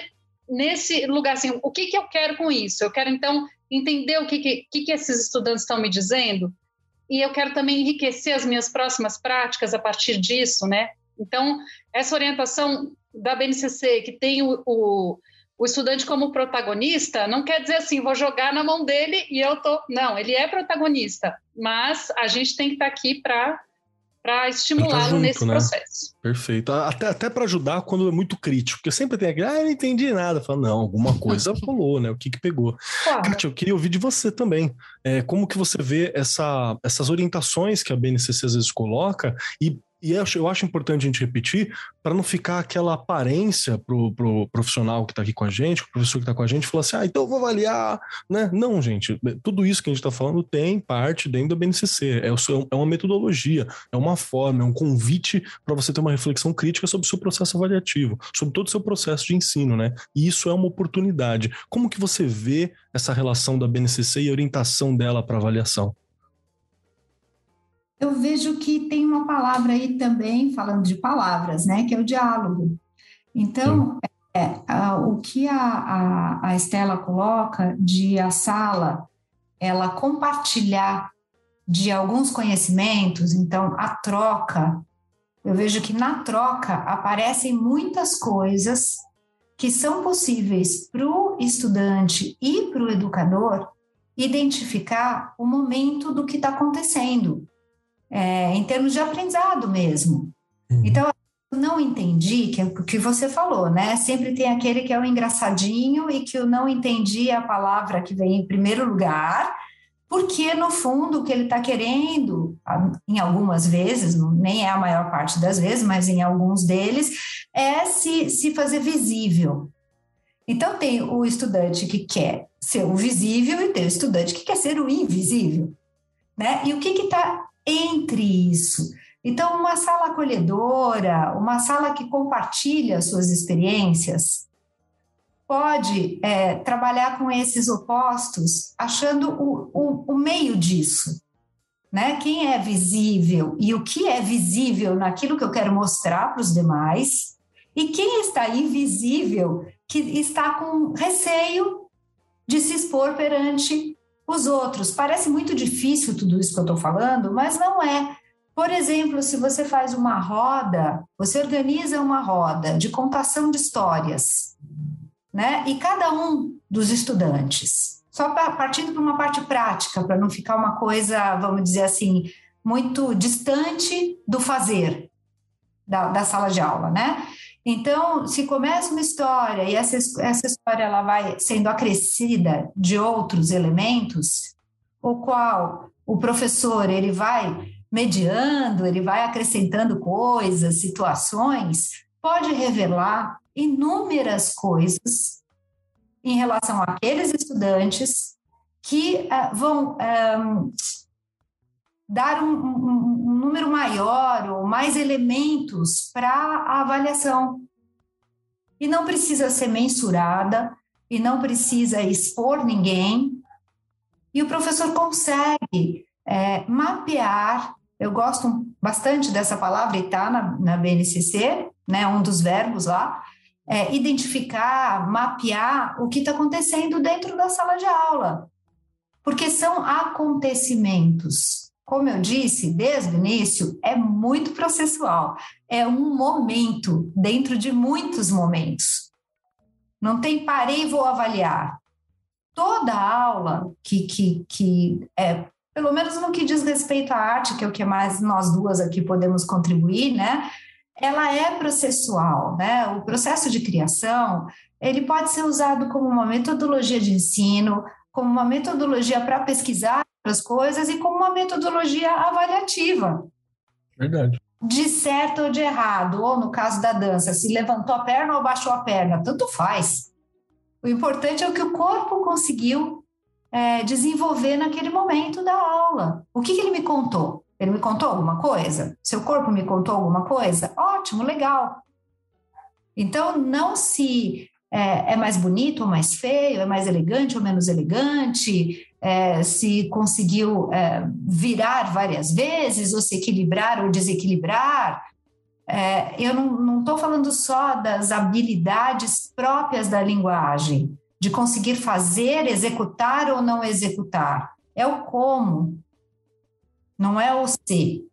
nesse lugar, assim, o que, que eu quero com isso? Eu quero, então, entender o que, que, que esses estudantes estão me dizendo e eu quero também enriquecer as minhas próximas práticas a partir disso, né? Então, essa orientação da BNCC, que tem o, o, o, estudante como protagonista, não quer dizer assim, vou jogar na mão dele e eu tô. Não, ele é protagonista, mas a gente tem que estar tá aqui para para estimulá-lo nesse né? processo. Perfeito. Até, até para ajudar quando é muito crítico, porque sempre tem aquele, ah, eu não entendi nada. Fala, não, alguma coisa rolou, né? O que que pegou? Claro. Kátia, eu queria ouvir de você também. É, como que você vê essa, essas orientações que a BNCC às vezes coloca e e eu acho, eu acho importante a gente repetir para não ficar aquela aparência pro, pro profissional que está aqui com a gente, o professor que está com a gente, falar assim, ah, então eu vou avaliar, né? Não, gente, tudo isso que a gente está falando tem parte dentro da BNCC, é, seu, é uma metodologia, é uma forma, é um convite para você ter uma reflexão crítica sobre o seu processo avaliativo, sobre todo o seu processo de ensino, né? E isso é uma oportunidade. Como que você vê essa relação da BNCC e a orientação dela para avaliação? Eu vejo que tem uma palavra aí também, falando de palavras, né, que é o diálogo. Então, é, a, o que a, a, a Estela coloca de a sala ela compartilhar de alguns conhecimentos, então a troca, eu vejo que na troca aparecem muitas coisas que são possíveis para o estudante e para o educador identificar o momento do que está acontecendo é, em termos de aprendizado mesmo. Uhum. Então, eu não entendi, que é o que você falou, né? Sempre tem aquele que é o engraçadinho e que eu não entendi a palavra que vem em primeiro lugar, porque no fundo o que ele está querendo, em algumas vezes, nem é a maior parte das vezes, mas em alguns deles, é se, se fazer visível. Então tem o estudante que quer ser o visível e tem o estudante que quer ser o invisível. Né? E o que está entre isso. Então, uma sala acolhedora, uma sala que compartilha suas experiências, pode é, trabalhar com esses opostos, achando o, o, o meio disso. Né? Quem é visível e o que é visível naquilo que eu quero mostrar para os demais, e quem está invisível, que está com receio de se expor perante os outros. Parece muito difícil tudo isso que eu estou falando, mas não é. Por exemplo, se você faz uma roda, você organiza uma roda de contação de histórias, né? E cada um dos estudantes, só partindo para uma parte prática, para não ficar uma coisa, vamos dizer assim, muito distante do fazer da, da sala de aula, né? Então, se começa uma história e essa, essa história ela vai sendo acrescida de outros elementos, o qual o professor ele vai mediando, ele vai acrescentando coisas, situações, pode revelar inúmeras coisas em relação àqueles estudantes que uh, vão um, dar um, um, um número maior ou mais elementos para a avaliação. E não precisa ser mensurada, e não precisa expor ninguém. E o professor consegue é, mapear. Eu gosto bastante dessa palavra, e está na, na BNCC, né, um dos verbos lá, é, identificar, mapear o que está acontecendo dentro da sala de aula. Porque são acontecimentos como eu disse desde o início, é muito processual. É um momento dentro de muitos momentos. Não tem parei e vou avaliar. Toda aula que, que, que é, pelo menos no que diz respeito à arte, que é o que mais nós duas aqui podemos contribuir, né? Ela é processual, né? O processo de criação, ele pode ser usado como uma metodologia de ensino, como uma metodologia para pesquisar as coisas e como uma metodologia avaliativa. Verdade. De certo ou de errado, ou no caso da dança, se levantou a perna ou baixou a perna, tanto faz. O importante é o que o corpo conseguiu é, desenvolver naquele momento da aula. O que, que ele me contou? Ele me contou alguma coisa? Seu corpo me contou alguma coisa? Ótimo, legal. Então, não se é, é, mais bonito ou mais feio, é mais elegante ou menos elegante, é, se conseguiu é, virar várias vezes, ou se equilibrar ou desequilibrar. É, eu não estou falando só das habilidades próprias da linguagem, de conseguir fazer, executar ou não executar. É o como, não é o se.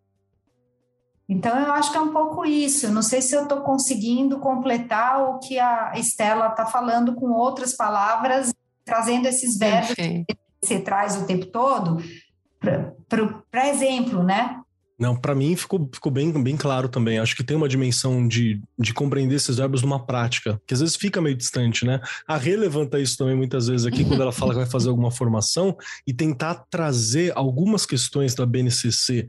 Então, eu acho que é um pouco isso. Não sei se eu estou conseguindo completar o que a Estela está falando com outras palavras, trazendo esses verbos Perfeito. Você traz o tempo todo para exemplo, né? Não, para mim ficou, ficou bem, bem claro também. Acho que tem uma dimensão de, de compreender esses verbos numa prática, que às vezes fica meio distante, né? A relevanta isso também muitas vezes aqui, quando ela fala que vai fazer alguma formação e tentar trazer algumas questões da BNCC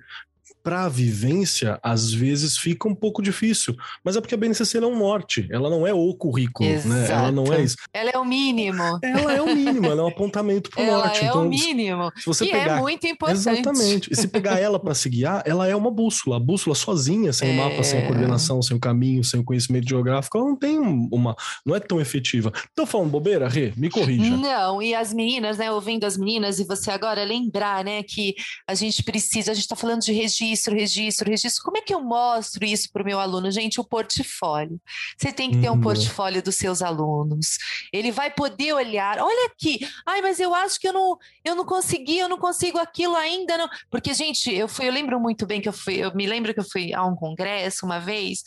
para a vivência, às vezes fica um pouco difícil. Mas é porque a BNCC não é um norte, ela não é o currículo, Exato. né? Ela não é isso. Ela é o mínimo. Ela é o mínimo, ela é um apontamento para o norte. Ela é então, o mínimo. Se você é pegar... é muito importante. Exatamente. E se pegar ela para se guiar, ela é uma bússola. A bússola sozinha, sem o é... mapa, sem a coordenação, sem o caminho, sem o conhecimento geográfico, ela não tem uma. não é tão efetiva. Tô falando bobeira, Rê? Me corrija. Não, e as meninas, né? Ouvindo as meninas, e você agora lembrar, né, que a gente precisa, a gente está falando de registro registro, registro, registro. Como é que eu mostro isso para o meu aluno? Gente, o portfólio. Você tem que ter um uhum. portfólio dos seus alunos. Ele vai poder olhar, olha aqui, ai, mas eu acho que eu não, eu não consegui, eu não consigo aquilo ainda, não. Porque, gente, eu fui, eu lembro muito bem que eu fui, eu me lembro que eu fui a um congresso uma vez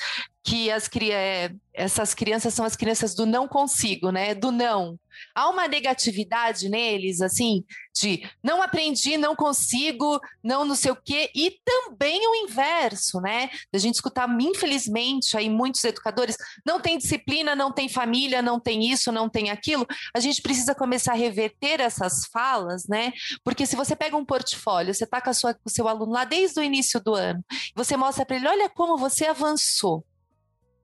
que as, é, essas crianças são as crianças do não consigo, né? Do não. Há uma negatividade neles, assim, de não aprendi, não consigo, não não sei o quê, e também o inverso, né? A gente escutar, infelizmente, aí muitos educadores não tem disciplina, não tem família, não tem isso, não tem aquilo. A gente precisa começar a reverter essas falas, né? Porque se você pega um portfólio, você está com, com o seu aluno lá desde o início do ano, você mostra para ele, olha como você avançou.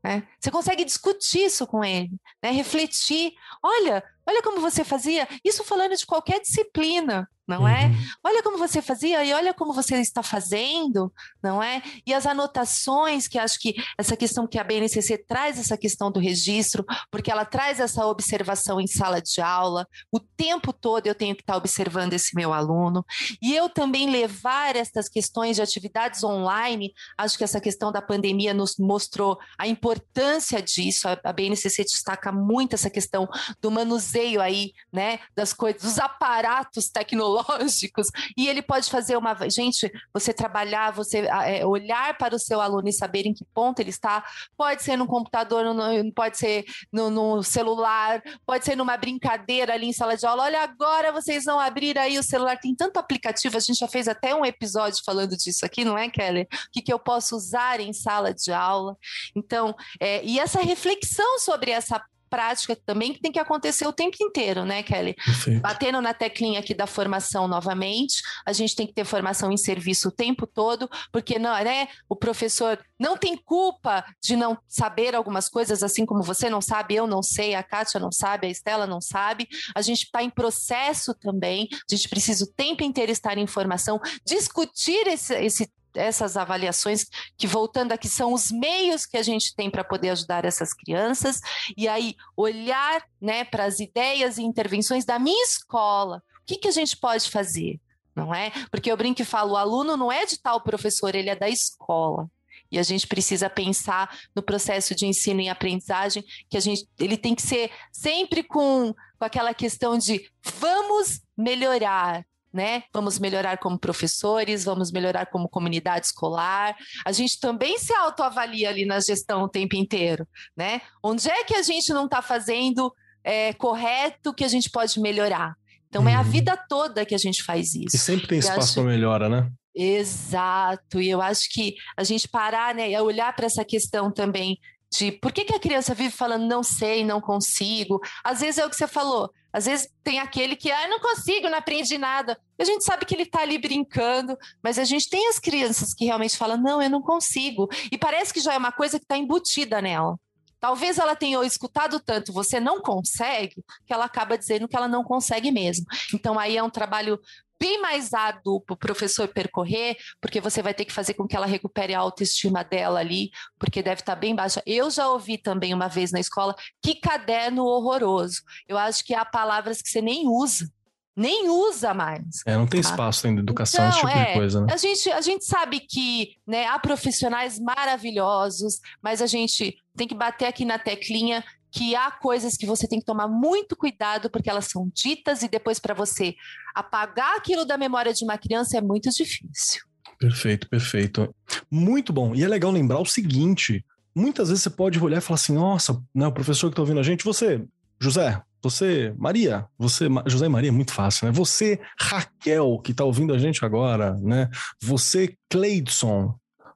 Né? Você consegue discutir isso com ele, né? refletir. Olha, olha como você fazia. Isso falando de qualquer disciplina não é? uhum. é? Olha como você fazia e olha como você está fazendo, não é? E as anotações, que acho que essa questão que a BNCC traz, essa questão do registro, porque ela traz essa observação em sala de aula, o tempo todo eu tenho que estar observando esse meu aluno, e eu também levar estas questões de atividades online, acho que essa questão da pandemia nos mostrou a importância disso, a, a BNCC destaca muito essa questão do manuseio aí, né, das coisas, dos aparatos tecnológicos tecnológicos, e ele pode fazer uma. Gente, você trabalhar, você é, olhar para o seu aluno e saber em que ponto ele está, pode ser no computador, no, pode ser no, no, celular, pode ser numa brincadeira ali em sala de aula. Olha, agora vocês vão abrir aí o celular, tem tanto aplicativo, a gente já fez até um episódio falando disso aqui, não é, Kelly? O que, que eu posso usar em sala de aula? Então, é, e essa reflexão sobre essa prática também que tem que acontecer o tempo inteiro, né, Kelly? Perfeito. Batendo na teclinha aqui da formação novamente, a gente tem que ter formação em serviço o tempo todo, porque não, né, o professor não tem culpa de não saber algumas coisas, assim como você não sabe, eu não sei, a Kátia não sabe, a Estela não sabe. A gente está em processo também, a gente precisa o tempo inteiro estar em formação, discutir esse, esse essas avaliações, que voltando aqui, são os meios que a gente tem para poder ajudar essas crianças, e aí olhar né, para as ideias e intervenções da minha escola. O que, que a gente pode fazer? Não é? Porque eu brinco e falo, o aluno não é de tal professor, ele é da escola. E a gente precisa pensar no processo de ensino e aprendizagem, que a gente ele tem que ser sempre com, com aquela questão de vamos melhorar, né? Vamos melhorar como professores, vamos melhorar como comunidade escolar. A gente também se autoavalia ali na gestão o tempo inteiro, né? Onde é que a gente não está fazendo é, correto que a gente pode melhorar? Então é a uhum. vida toda que a gente faz isso. E sempre tem espaço para melhora, né? Exato, e eu acho que a gente parar, né, olhar para essa questão também de por que, que a criança vive falando não sei, não consigo. Às vezes é o que você falou, às vezes tem aquele que, ah, não consigo, não aprendi nada. A gente sabe que ele está ali brincando, mas a gente tem as crianças que realmente falam, não, eu não consigo. E parece que já é uma coisa que está embutida nela. Talvez ela tenha escutado tanto, você não consegue, que ela acaba dizendo que ela não consegue mesmo. Então, aí é um trabalho bem mais árduo para o professor percorrer, porque você vai ter que fazer com que ela recupere a autoestima dela ali, porque deve estar tá bem baixa. Eu já ouvi também uma vez na escola, que caderno horroroso. Eu acho que há palavras que você nem usa nem usa mais. É, não tem tá? espaço em educação, então, esse tipo é, de coisa, né? A gente, a gente sabe que né, há profissionais maravilhosos, mas a gente tem que bater aqui na teclinha que há coisas que você tem que tomar muito cuidado porque elas são ditas e depois para você apagar aquilo da memória de uma criança é muito difícil. Perfeito, perfeito. Muito bom. E é legal lembrar o seguinte: muitas vezes você pode olhar e falar assim, nossa, né, o professor que está ouvindo a gente, você, José, você, Maria, você, José e Maria é muito fácil, né? Você, Raquel, que tá ouvindo a gente agora, né? Você, Cleidson,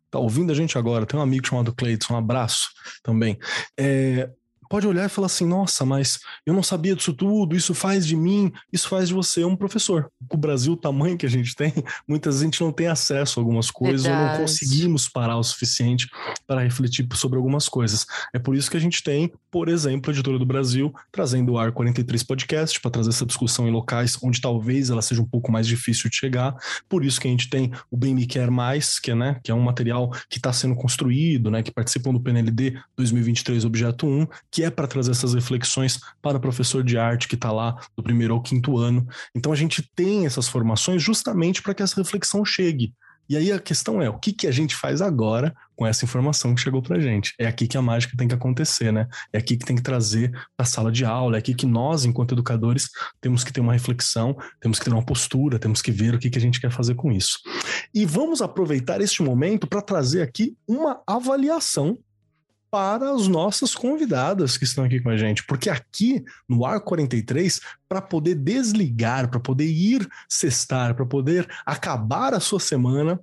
tá ouvindo a gente agora, tem um amigo chamado Cleidson, um abraço também. É, pode olhar e falar assim: nossa, mas eu não sabia disso tudo, isso faz de mim, isso faz de você um professor. O Brasil, o tamanho que a gente tem, muitas vezes a gente não tem acesso a algumas coisas Verdade. ou não conseguimos parar o suficiente para refletir sobre algumas coisas. É por isso que a gente tem, por exemplo, a Editora do Brasil trazendo o Ar 43 Podcast para trazer essa discussão em locais onde talvez ela seja um pouco mais difícil de chegar. Por isso que a gente tem o Bem Me Quer Mais, que é, né, que é um material que está sendo construído, né, que participam do PNLD 2023 Objeto 1, que é para trazer essas reflexões para o professor de arte que está lá do primeiro ao quinto ano. Então a gente tem essas formações justamente para que essa reflexão chegue. E aí a questão é, o que, que a gente faz agora com essa informação que chegou para gente? É aqui que a mágica tem que acontecer, né? É aqui que tem que trazer para a sala de aula, é aqui que nós, enquanto educadores, temos que ter uma reflexão, temos que ter uma postura, temos que ver o que, que a gente quer fazer com isso. E vamos aproveitar este momento para trazer aqui uma avaliação para as nossas convidadas que estão aqui com a gente, porque aqui no Ar 43, para poder desligar, para poder ir cestar, para poder acabar a sua semana,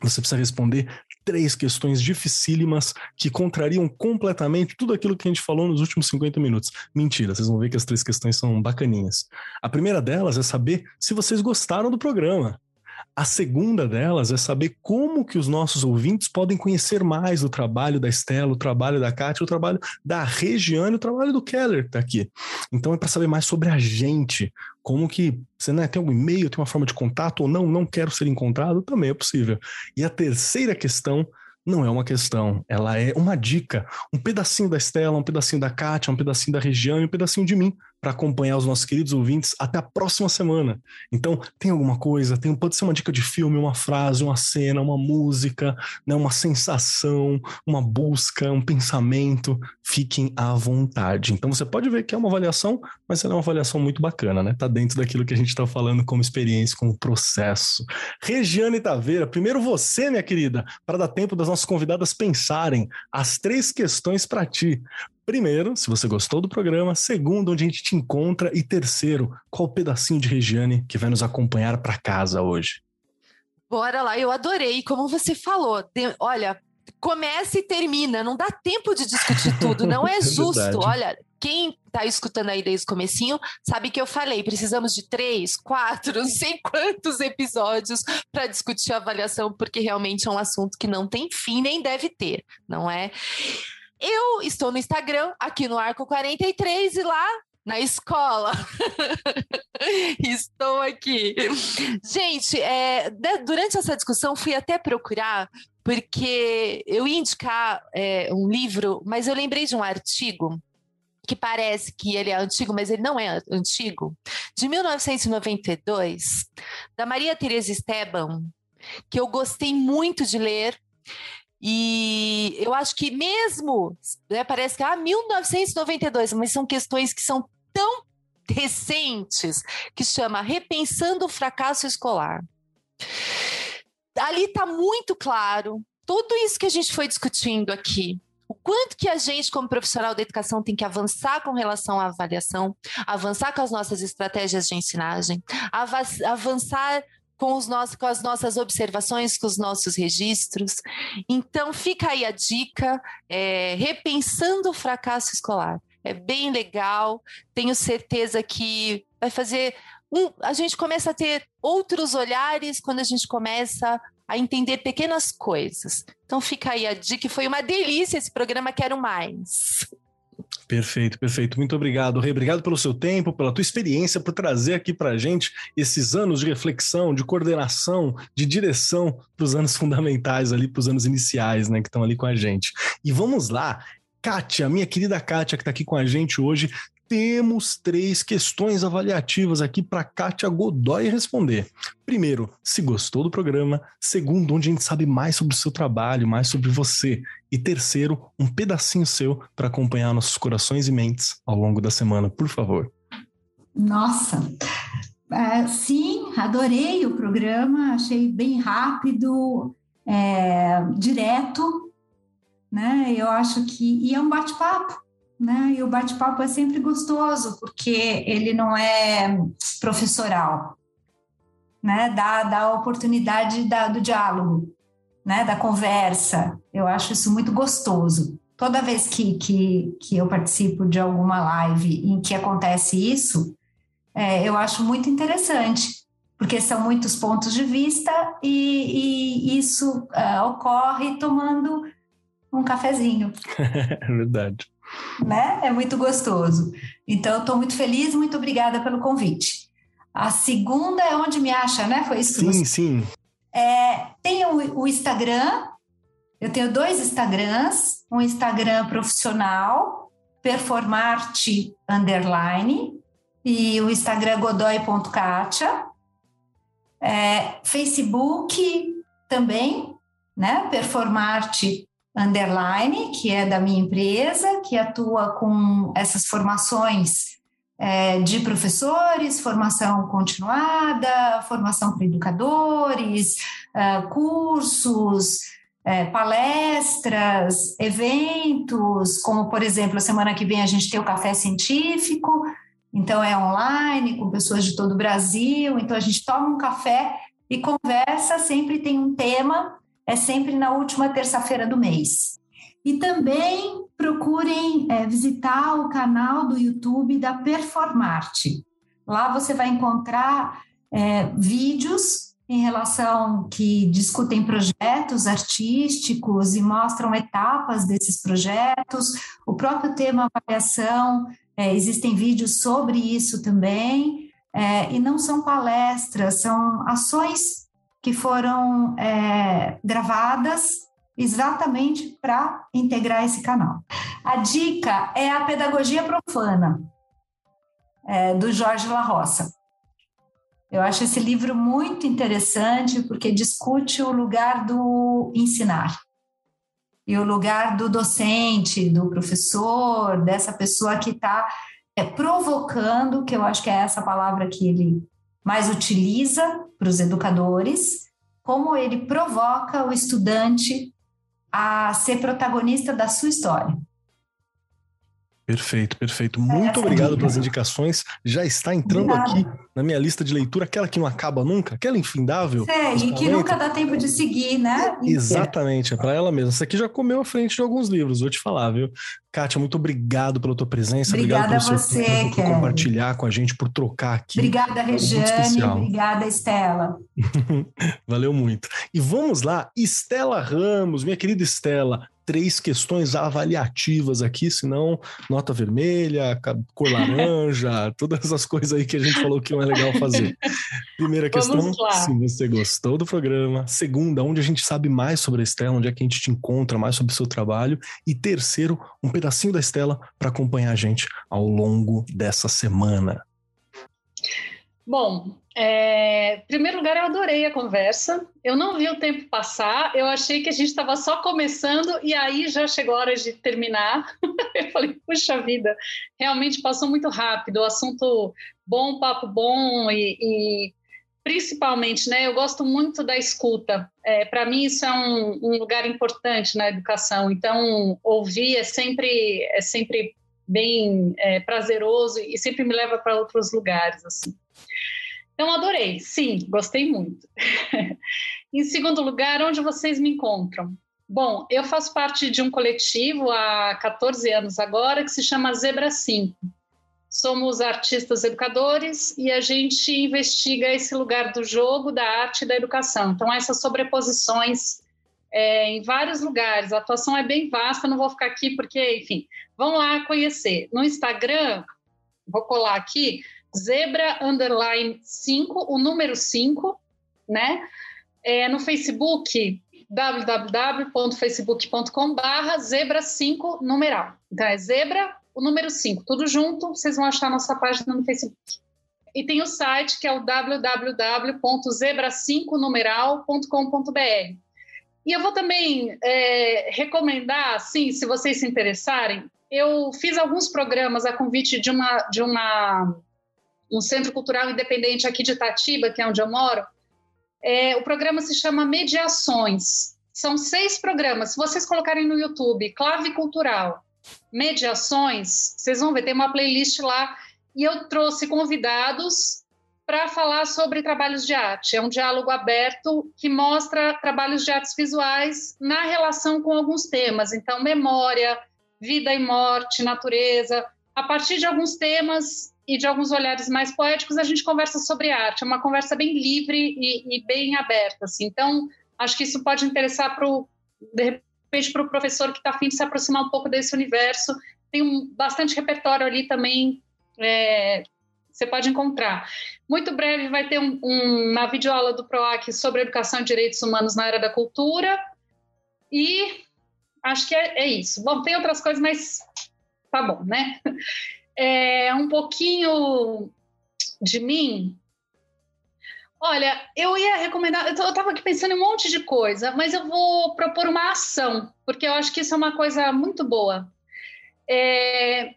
você precisa responder três questões dificílimas que contrariam completamente tudo aquilo que a gente falou nos últimos 50 minutos. Mentira, vocês vão ver que as três questões são bacaninhas. A primeira delas é saber se vocês gostaram do programa. A segunda delas é saber como que os nossos ouvintes podem conhecer mais o trabalho da Estela, o trabalho da Kátia, o trabalho da Regiane, o trabalho do Keller que tá aqui. Então é para saber mais sobre a gente, como que você né, tem algum e-mail, tem uma forma de contato ou não, não quero ser encontrado, também é possível. E a terceira questão não é uma questão, ela é uma dica, um pedacinho da Estela, um pedacinho da Kátia, um pedacinho da Regiane, um pedacinho de mim para acompanhar os nossos queridos ouvintes até a próxima semana. Então, tem alguma coisa, tem, pode ser uma dica de filme, uma frase, uma cena, uma música, né, uma sensação, uma busca, um pensamento, fiquem à vontade. Então, você pode ver que é uma avaliação, mas ela é uma avaliação muito bacana, né? Tá dentro daquilo que a gente está falando como experiência, como processo. Regiane Taveira, primeiro você, minha querida, para dar tempo das nossas convidadas pensarem as três questões para ti. Primeiro, se você gostou do programa. Segundo, onde a gente te encontra. E terceiro, qual pedacinho de Regiane que vai nos acompanhar para casa hoje? Bora lá, eu adorei. Como você falou, de, olha, começa e termina. Não dá tempo de discutir tudo. Não é, é justo. olha, quem está escutando aí desde o comecinho sabe que eu falei, precisamos de três, quatro, não sei quantos episódios para discutir a avaliação, porque realmente é um assunto que não tem fim nem deve ter, não é? Eu estou no Instagram, aqui no Arco 43, e lá na escola. Estou aqui. Gente, é, durante essa discussão fui até procurar, porque eu ia indicar é, um livro, mas eu lembrei de um artigo que parece que ele é antigo, mas ele não é antigo, de 1992, da Maria Teresa Esteban, que eu gostei muito de ler. E eu acho que mesmo, né, parece que ah, 1992, mas são questões que são tão recentes que chama Repensando o Fracasso Escolar. Ali está muito claro tudo isso que a gente foi discutindo aqui. O quanto que a gente, como profissional da educação, tem que avançar com relação à avaliação, avançar com as nossas estratégias de ensinagem, avançar com, os nossos, com as nossas observações, com os nossos registros. Então, fica aí a dica, é, repensando o fracasso escolar. É bem legal, tenho certeza que vai fazer. Um, a gente começa a ter outros olhares quando a gente começa a entender pequenas coisas. Então fica aí a dica, foi uma delícia esse programa, quero mais. Perfeito, perfeito. Muito obrigado, Rei. Obrigado pelo seu tempo, pela tua experiência, por trazer aqui para gente esses anos de reflexão, de coordenação, de direção para os anos fundamentais ali, para os anos iniciais, né, que estão ali com a gente. E vamos lá, Kátia, minha querida Kátia, que está aqui com a gente hoje, temos três questões avaliativas aqui para Kátia Godoy responder. Primeiro, se gostou do programa. Segundo, onde a gente sabe mais sobre o seu trabalho, mais sobre você. E terceiro, um pedacinho seu para acompanhar nossos corações e mentes ao longo da semana, por favor. Nossa, uh, sim, adorei o programa, achei bem rápido, é, direto, né? Eu acho que e é um bate-papo né? E o bate-papo é sempre gostoso, porque ele não é professoral, né? Dá, dá a oportunidade da, do diálogo, né? Da conversa. Eu acho isso muito gostoso. Toda vez que, que, que eu participo de alguma live em que acontece isso, é, eu acho muito interessante, porque são muitos pontos de vista e, e isso uh, ocorre tomando um cafezinho. é verdade. Né? É muito gostoso. Então, estou muito feliz, muito obrigada pelo convite. A segunda é onde me acha, né? Foi isso? Sim, você... sim. É, tem o, o Instagram. Eu tenho dois Instagrams. Um Instagram profissional, performarte underline, e o Instagram godoy.katia. É, Facebook também, né? Performarte underline, que é da minha empresa, que atua com essas formações é, de professores, formação continuada, formação para educadores, é, cursos, é, palestras, eventos, como por exemplo, a semana que vem a gente tem o café científico, então é online, com pessoas de todo o Brasil, então a gente toma um café e conversa, sempre tem um tema, é sempre na última terça-feira do mês. E também procurem é, visitar o canal do YouTube da Performarte. Lá você vai encontrar é, vídeos em relação que discutem projetos artísticos e mostram etapas desses projetos, o próprio tema avaliação, é, existem vídeos sobre isso também, é, e não são palestras, são ações que foram é, gravadas exatamente para integrar esse canal. A dica é a pedagogia profana, é, do Jorge La Roça. Eu acho esse livro muito interessante porque discute o lugar do ensinar e o lugar do docente, do professor, dessa pessoa que está é, provocando, que eu acho que é essa palavra que ele mais utiliza para os educadores, como ele provoca o estudante a ser protagonista da sua história. Perfeito, perfeito. Muito é obrigado pelas indicações. Já está entrando Obrigada. aqui na minha lista de leitura, aquela que não acaba nunca, aquela infindável. É, e que nunca dá tempo de seguir, né? Exatamente, é para ela mesma. Essa aqui já comeu à frente de alguns livros, vou te falar, viu? Kátia, muito obrigado pela tua presença. Obrigada obrigado pelo você, tempo, por compartilhar com a gente, por trocar aqui. Obrigada, Regiane. Obrigada, Estela. Valeu muito. E vamos lá, Estela Ramos, minha querida Estela três questões avaliativas aqui, senão nota vermelha, cor laranja, todas essas coisas aí que a gente falou que não é legal fazer. Primeira questão, se você gostou do programa. Segunda, onde a gente sabe mais sobre a Estela, onde é que a gente te encontra mais sobre o seu trabalho. E terceiro, um pedacinho da Estela para acompanhar a gente ao longo dessa semana. Bom, é, em primeiro lugar, eu adorei a conversa. Eu não vi o tempo passar, eu achei que a gente estava só começando e aí já chegou a hora de terminar. eu falei, puxa vida, realmente passou muito rápido. O assunto bom, papo bom e, e principalmente, né? Eu gosto muito da escuta. É, Para mim, isso é um, um, lugar importante na educação. Então, ouvir é sempre, é sempre bem é, prazeroso e sempre me leva para outros lugares, assim. Então, adorei, sim, gostei muito. em segundo lugar, onde vocês me encontram? Bom, eu faço parte de um coletivo há 14 anos agora que se chama Zebra 5. Somos artistas educadores e a gente investiga esse lugar do jogo, da arte e da educação. Então, essas sobreposições é, em vários lugares. A atuação é bem vasta, não vou ficar aqui porque, enfim, vão lá conhecer. No Instagram, vou colar aqui, zebra underline 5, o número 5, né? É, no Facebook, www.facebook.com barra zebra 5 numeral. Então é zebra, o número 5, tudo junto, vocês vão achar nossa página no Facebook. E tem o site que é o www.zebra5numeral.com.br. E eu vou também é, recomendar, sim, se vocês se interessarem, eu fiz alguns programas a convite de uma, de uma um centro cultural independente aqui de Itatiba, que é onde eu moro. É, o programa se chama Mediações. São seis programas. Se vocês colocarem no YouTube, Clave Cultural, mediações, vocês vão ver, tem uma playlist lá e eu trouxe convidados para falar sobre trabalhos de arte. É um diálogo aberto que mostra trabalhos de artes visuais na relação com alguns temas. Então, memória, vida e morte, natureza. A partir de alguns temas e de alguns olhares mais poéticos, a gente conversa sobre arte. É uma conversa bem livre e, e bem aberta. Assim. Então, acho que isso pode interessar para o repente para o professor que está afim de se aproximar um pouco desse universo. Tem um, bastante repertório ali também é, você pode encontrar. Muito breve vai ter um, um, uma videoaula do PROAC sobre educação e direitos humanos na era da cultura. E acho que é, é isso. Bom, tem outras coisas, mas tá bom, né? É, um pouquinho de mim. Olha, eu ia recomendar. Eu estava aqui pensando em um monte de coisa, mas eu vou propor uma ação, porque eu acho que isso é uma coisa muito boa. É,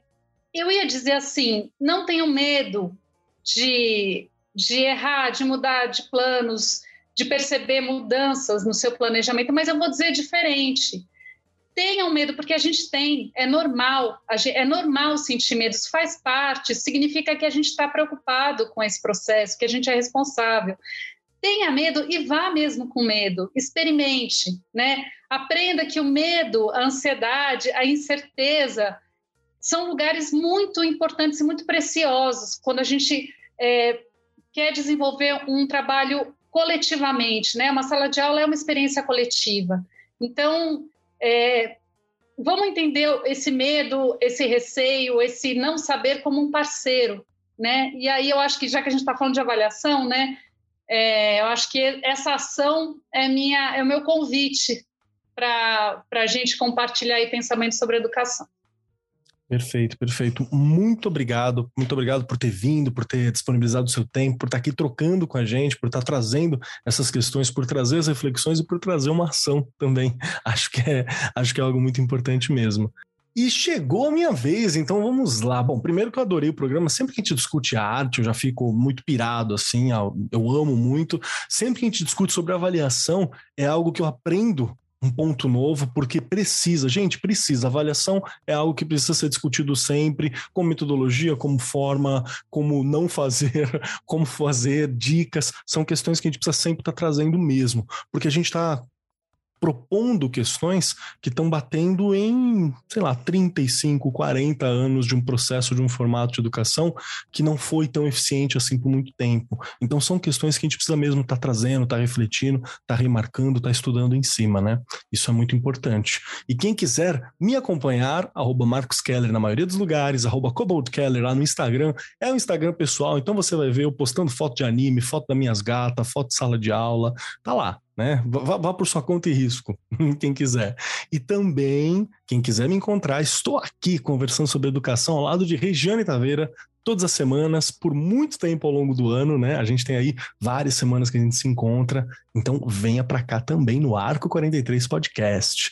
eu ia dizer assim: não tenham medo de, de errar, de mudar de planos, de perceber mudanças no seu planejamento, mas eu vou dizer diferente. Tenham medo, porque a gente tem, é normal, é normal sentir medo, isso faz parte, significa que a gente está preocupado com esse processo, que a gente é responsável. Tenha medo e vá mesmo com medo, experimente, né? Aprenda que o medo, a ansiedade, a incerteza, são lugares muito importantes e muito preciosos quando a gente é, quer desenvolver um trabalho coletivamente, né? Uma sala de aula é uma experiência coletiva. Então, é, vamos entender esse medo, esse receio, esse não saber como um parceiro, né? E aí eu acho que já que a gente está falando de avaliação, né? É, eu acho que essa ação é minha, é o meu convite para a gente compartilhar aí pensamentos sobre educação. Perfeito, perfeito. Muito obrigado, muito obrigado por ter vindo, por ter disponibilizado o seu tempo, por estar aqui trocando com a gente, por estar trazendo essas questões, por trazer as reflexões e por trazer uma ação também. Acho que é, acho que é algo muito importante mesmo. E chegou a minha vez, então vamos lá. Bom, primeiro que eu adorei o programa, sempre que a gente discute arte, eu já fico muito pirado, assim, eu amo muito. Sempre que a gente discute sobre avaliação, é algo que eu aprendo um ponto novo, porque precisa, gente, precisa. Avaliação é algo que precisa ser discutido sempre, como metodologia, como forma, como não fazer, como fazer, dicas, são questões que a gente precisa sempre estar tá trazendo mesmo, porque a gente está propondo questões que estão batendo em, sei lá, 35, 40 anos de um processo, de um formato de educação que não foi tão eficiente assim por muito tempo. Então são questões que a gente precisa mesmo estar tá trazendo, estar tá refletindo, estar tá remarcando, estar tá estudando em cima, né? Isso é muito importante. E quem quiser me acompanhar, arroba Marcos Keller na maioria dos lugares, arroba Cobalt Keller lá no Instagram, é o Instagram pessoal, então você vai ver eu postando foto de anime, foto das minhas gatas, foto de sala de aula, tá lá né? Vá, vá, por sua conta e risco, quem quiser. E também, quem quiser me encontrar, estou aqui conversando sobre educação ao lado de Regiane Taveira, todas as semanas, por muito tempo ao longo do ano, né? A gente tem aí várias semanas que a gente se encontra, então venha para cá também no Arco 43 Podcast.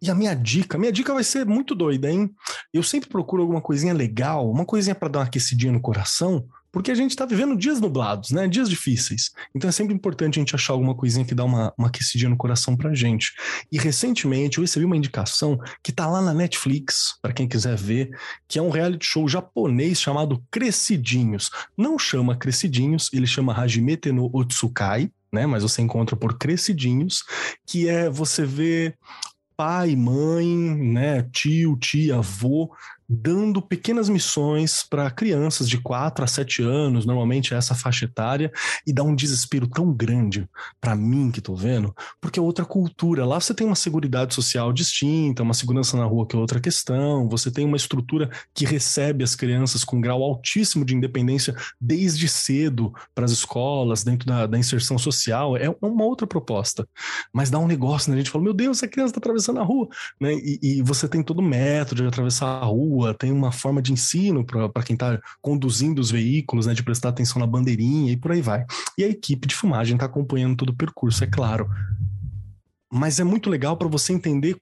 E a minha dica, minha dica vai ser muito doida, hein? Eu sempre procuro alguma coisinha legal, uma coisinha para dar uma aquecidinha no coração, porque a gente está vivendo dias nublados, né? Dias difíceis. Então é sempre importante a gente achar alguma coisinha que dá uma, uma aquecidinha no coração pra gente. E recentemente eu recebi uma indicação que tá lá na Netflix, para quem quiser ver, que é um reality show japonês chamado Crescidinhos. Não chama Crescidinhos, ele chama Hajimete no Otsukai, né? Mas você encontra por Crescidinhos, que é você ver pai, mãe, né, tio, tia, avô, dando pequenas missões para crianças de 4 a 7 anos, normalmente é essa faixa etária, e dá um desespero tão grande para mim que tô vendo, porque é outra cultura. Lá você tem uma segurança social distinta, uma segurança na rua que é outra questão, você tem uma estrutura que recebe as crianças com um grau altíssimo de independência desde cedo para as escolas, dentro da, da, inserção social, é uma outra proposta. Mas dá um negócio, né? A gente fala, meu Deus, essa criança está atravessando a rua, né? E, e você tem todo o método de atravessar a rua, rua, tem uma forma de ensino para quem está conduzindo os veículos, né, de prestar atenção na bandeirinha e por aí vai. E a equipe de filmagem está acompanhando todo o percurso, é claro. Mas é muito legal para você entender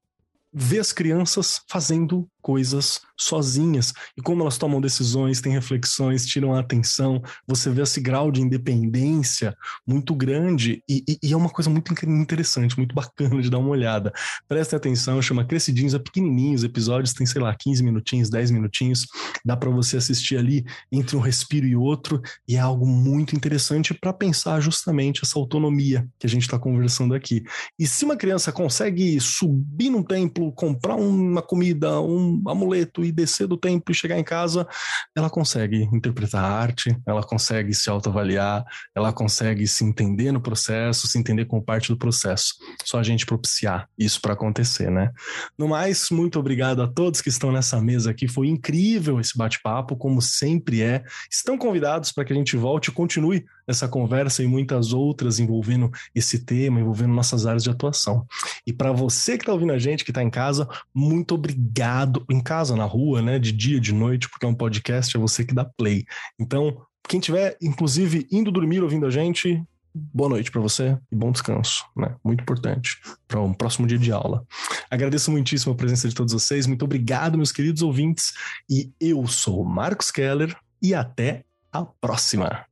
ver as crianças fazendo coisas sozinhas e como elas tomam decisões, têm reflexões, tiram a atenção. Você vê esse grau de independência muito grande e, e, e é uma coisa muito interessante, muito bacana de dar uma olhada. Prestem atenção, chama Crescidinhos, é pequenininho, os episódios tem, sei lá, 15 minutinhos, 10 minutinhos, dá para você assistir ali entre um respiro e outro e é algo muito interessante para pensar justamente essa autonomia que a gente está conversando aqui. E se uma criança consegue subir num templo, comprar uma comida, um amuleto e descer do templo e chegar em casa, ela consegue interpretar a arte, ela consegue se autoavaliar, ela consegue se entender no processo, se entender como parte do processo. Só a gente propiciar isso para acontecer, né? No mais, muito obrigado a todos que estão nessa mesa aqui. Foi incrível esse bate-papo, como sempre é. Estão convidados para que a gente volte e continue essa conversa e muitas outras envolvendo esse tema, envolvendo nossas áreas de atuação. E para você que está ouvindo a gente, que está em casa, muito obrigado. Em casa, na rua, né? De dia, de noite, porque é um podcast, é você que dá play. Então, quem tiver, inclusive, indo dormir ouvindo a gente, boa noite para você e bom descanso, né? Muito importante para um próximo dia de aula. Agradeço muitíssimo a presença de todos vocês. Muito obrigado, meus queridos ouvintes. E eu sou Marcos Keller e até a próxima.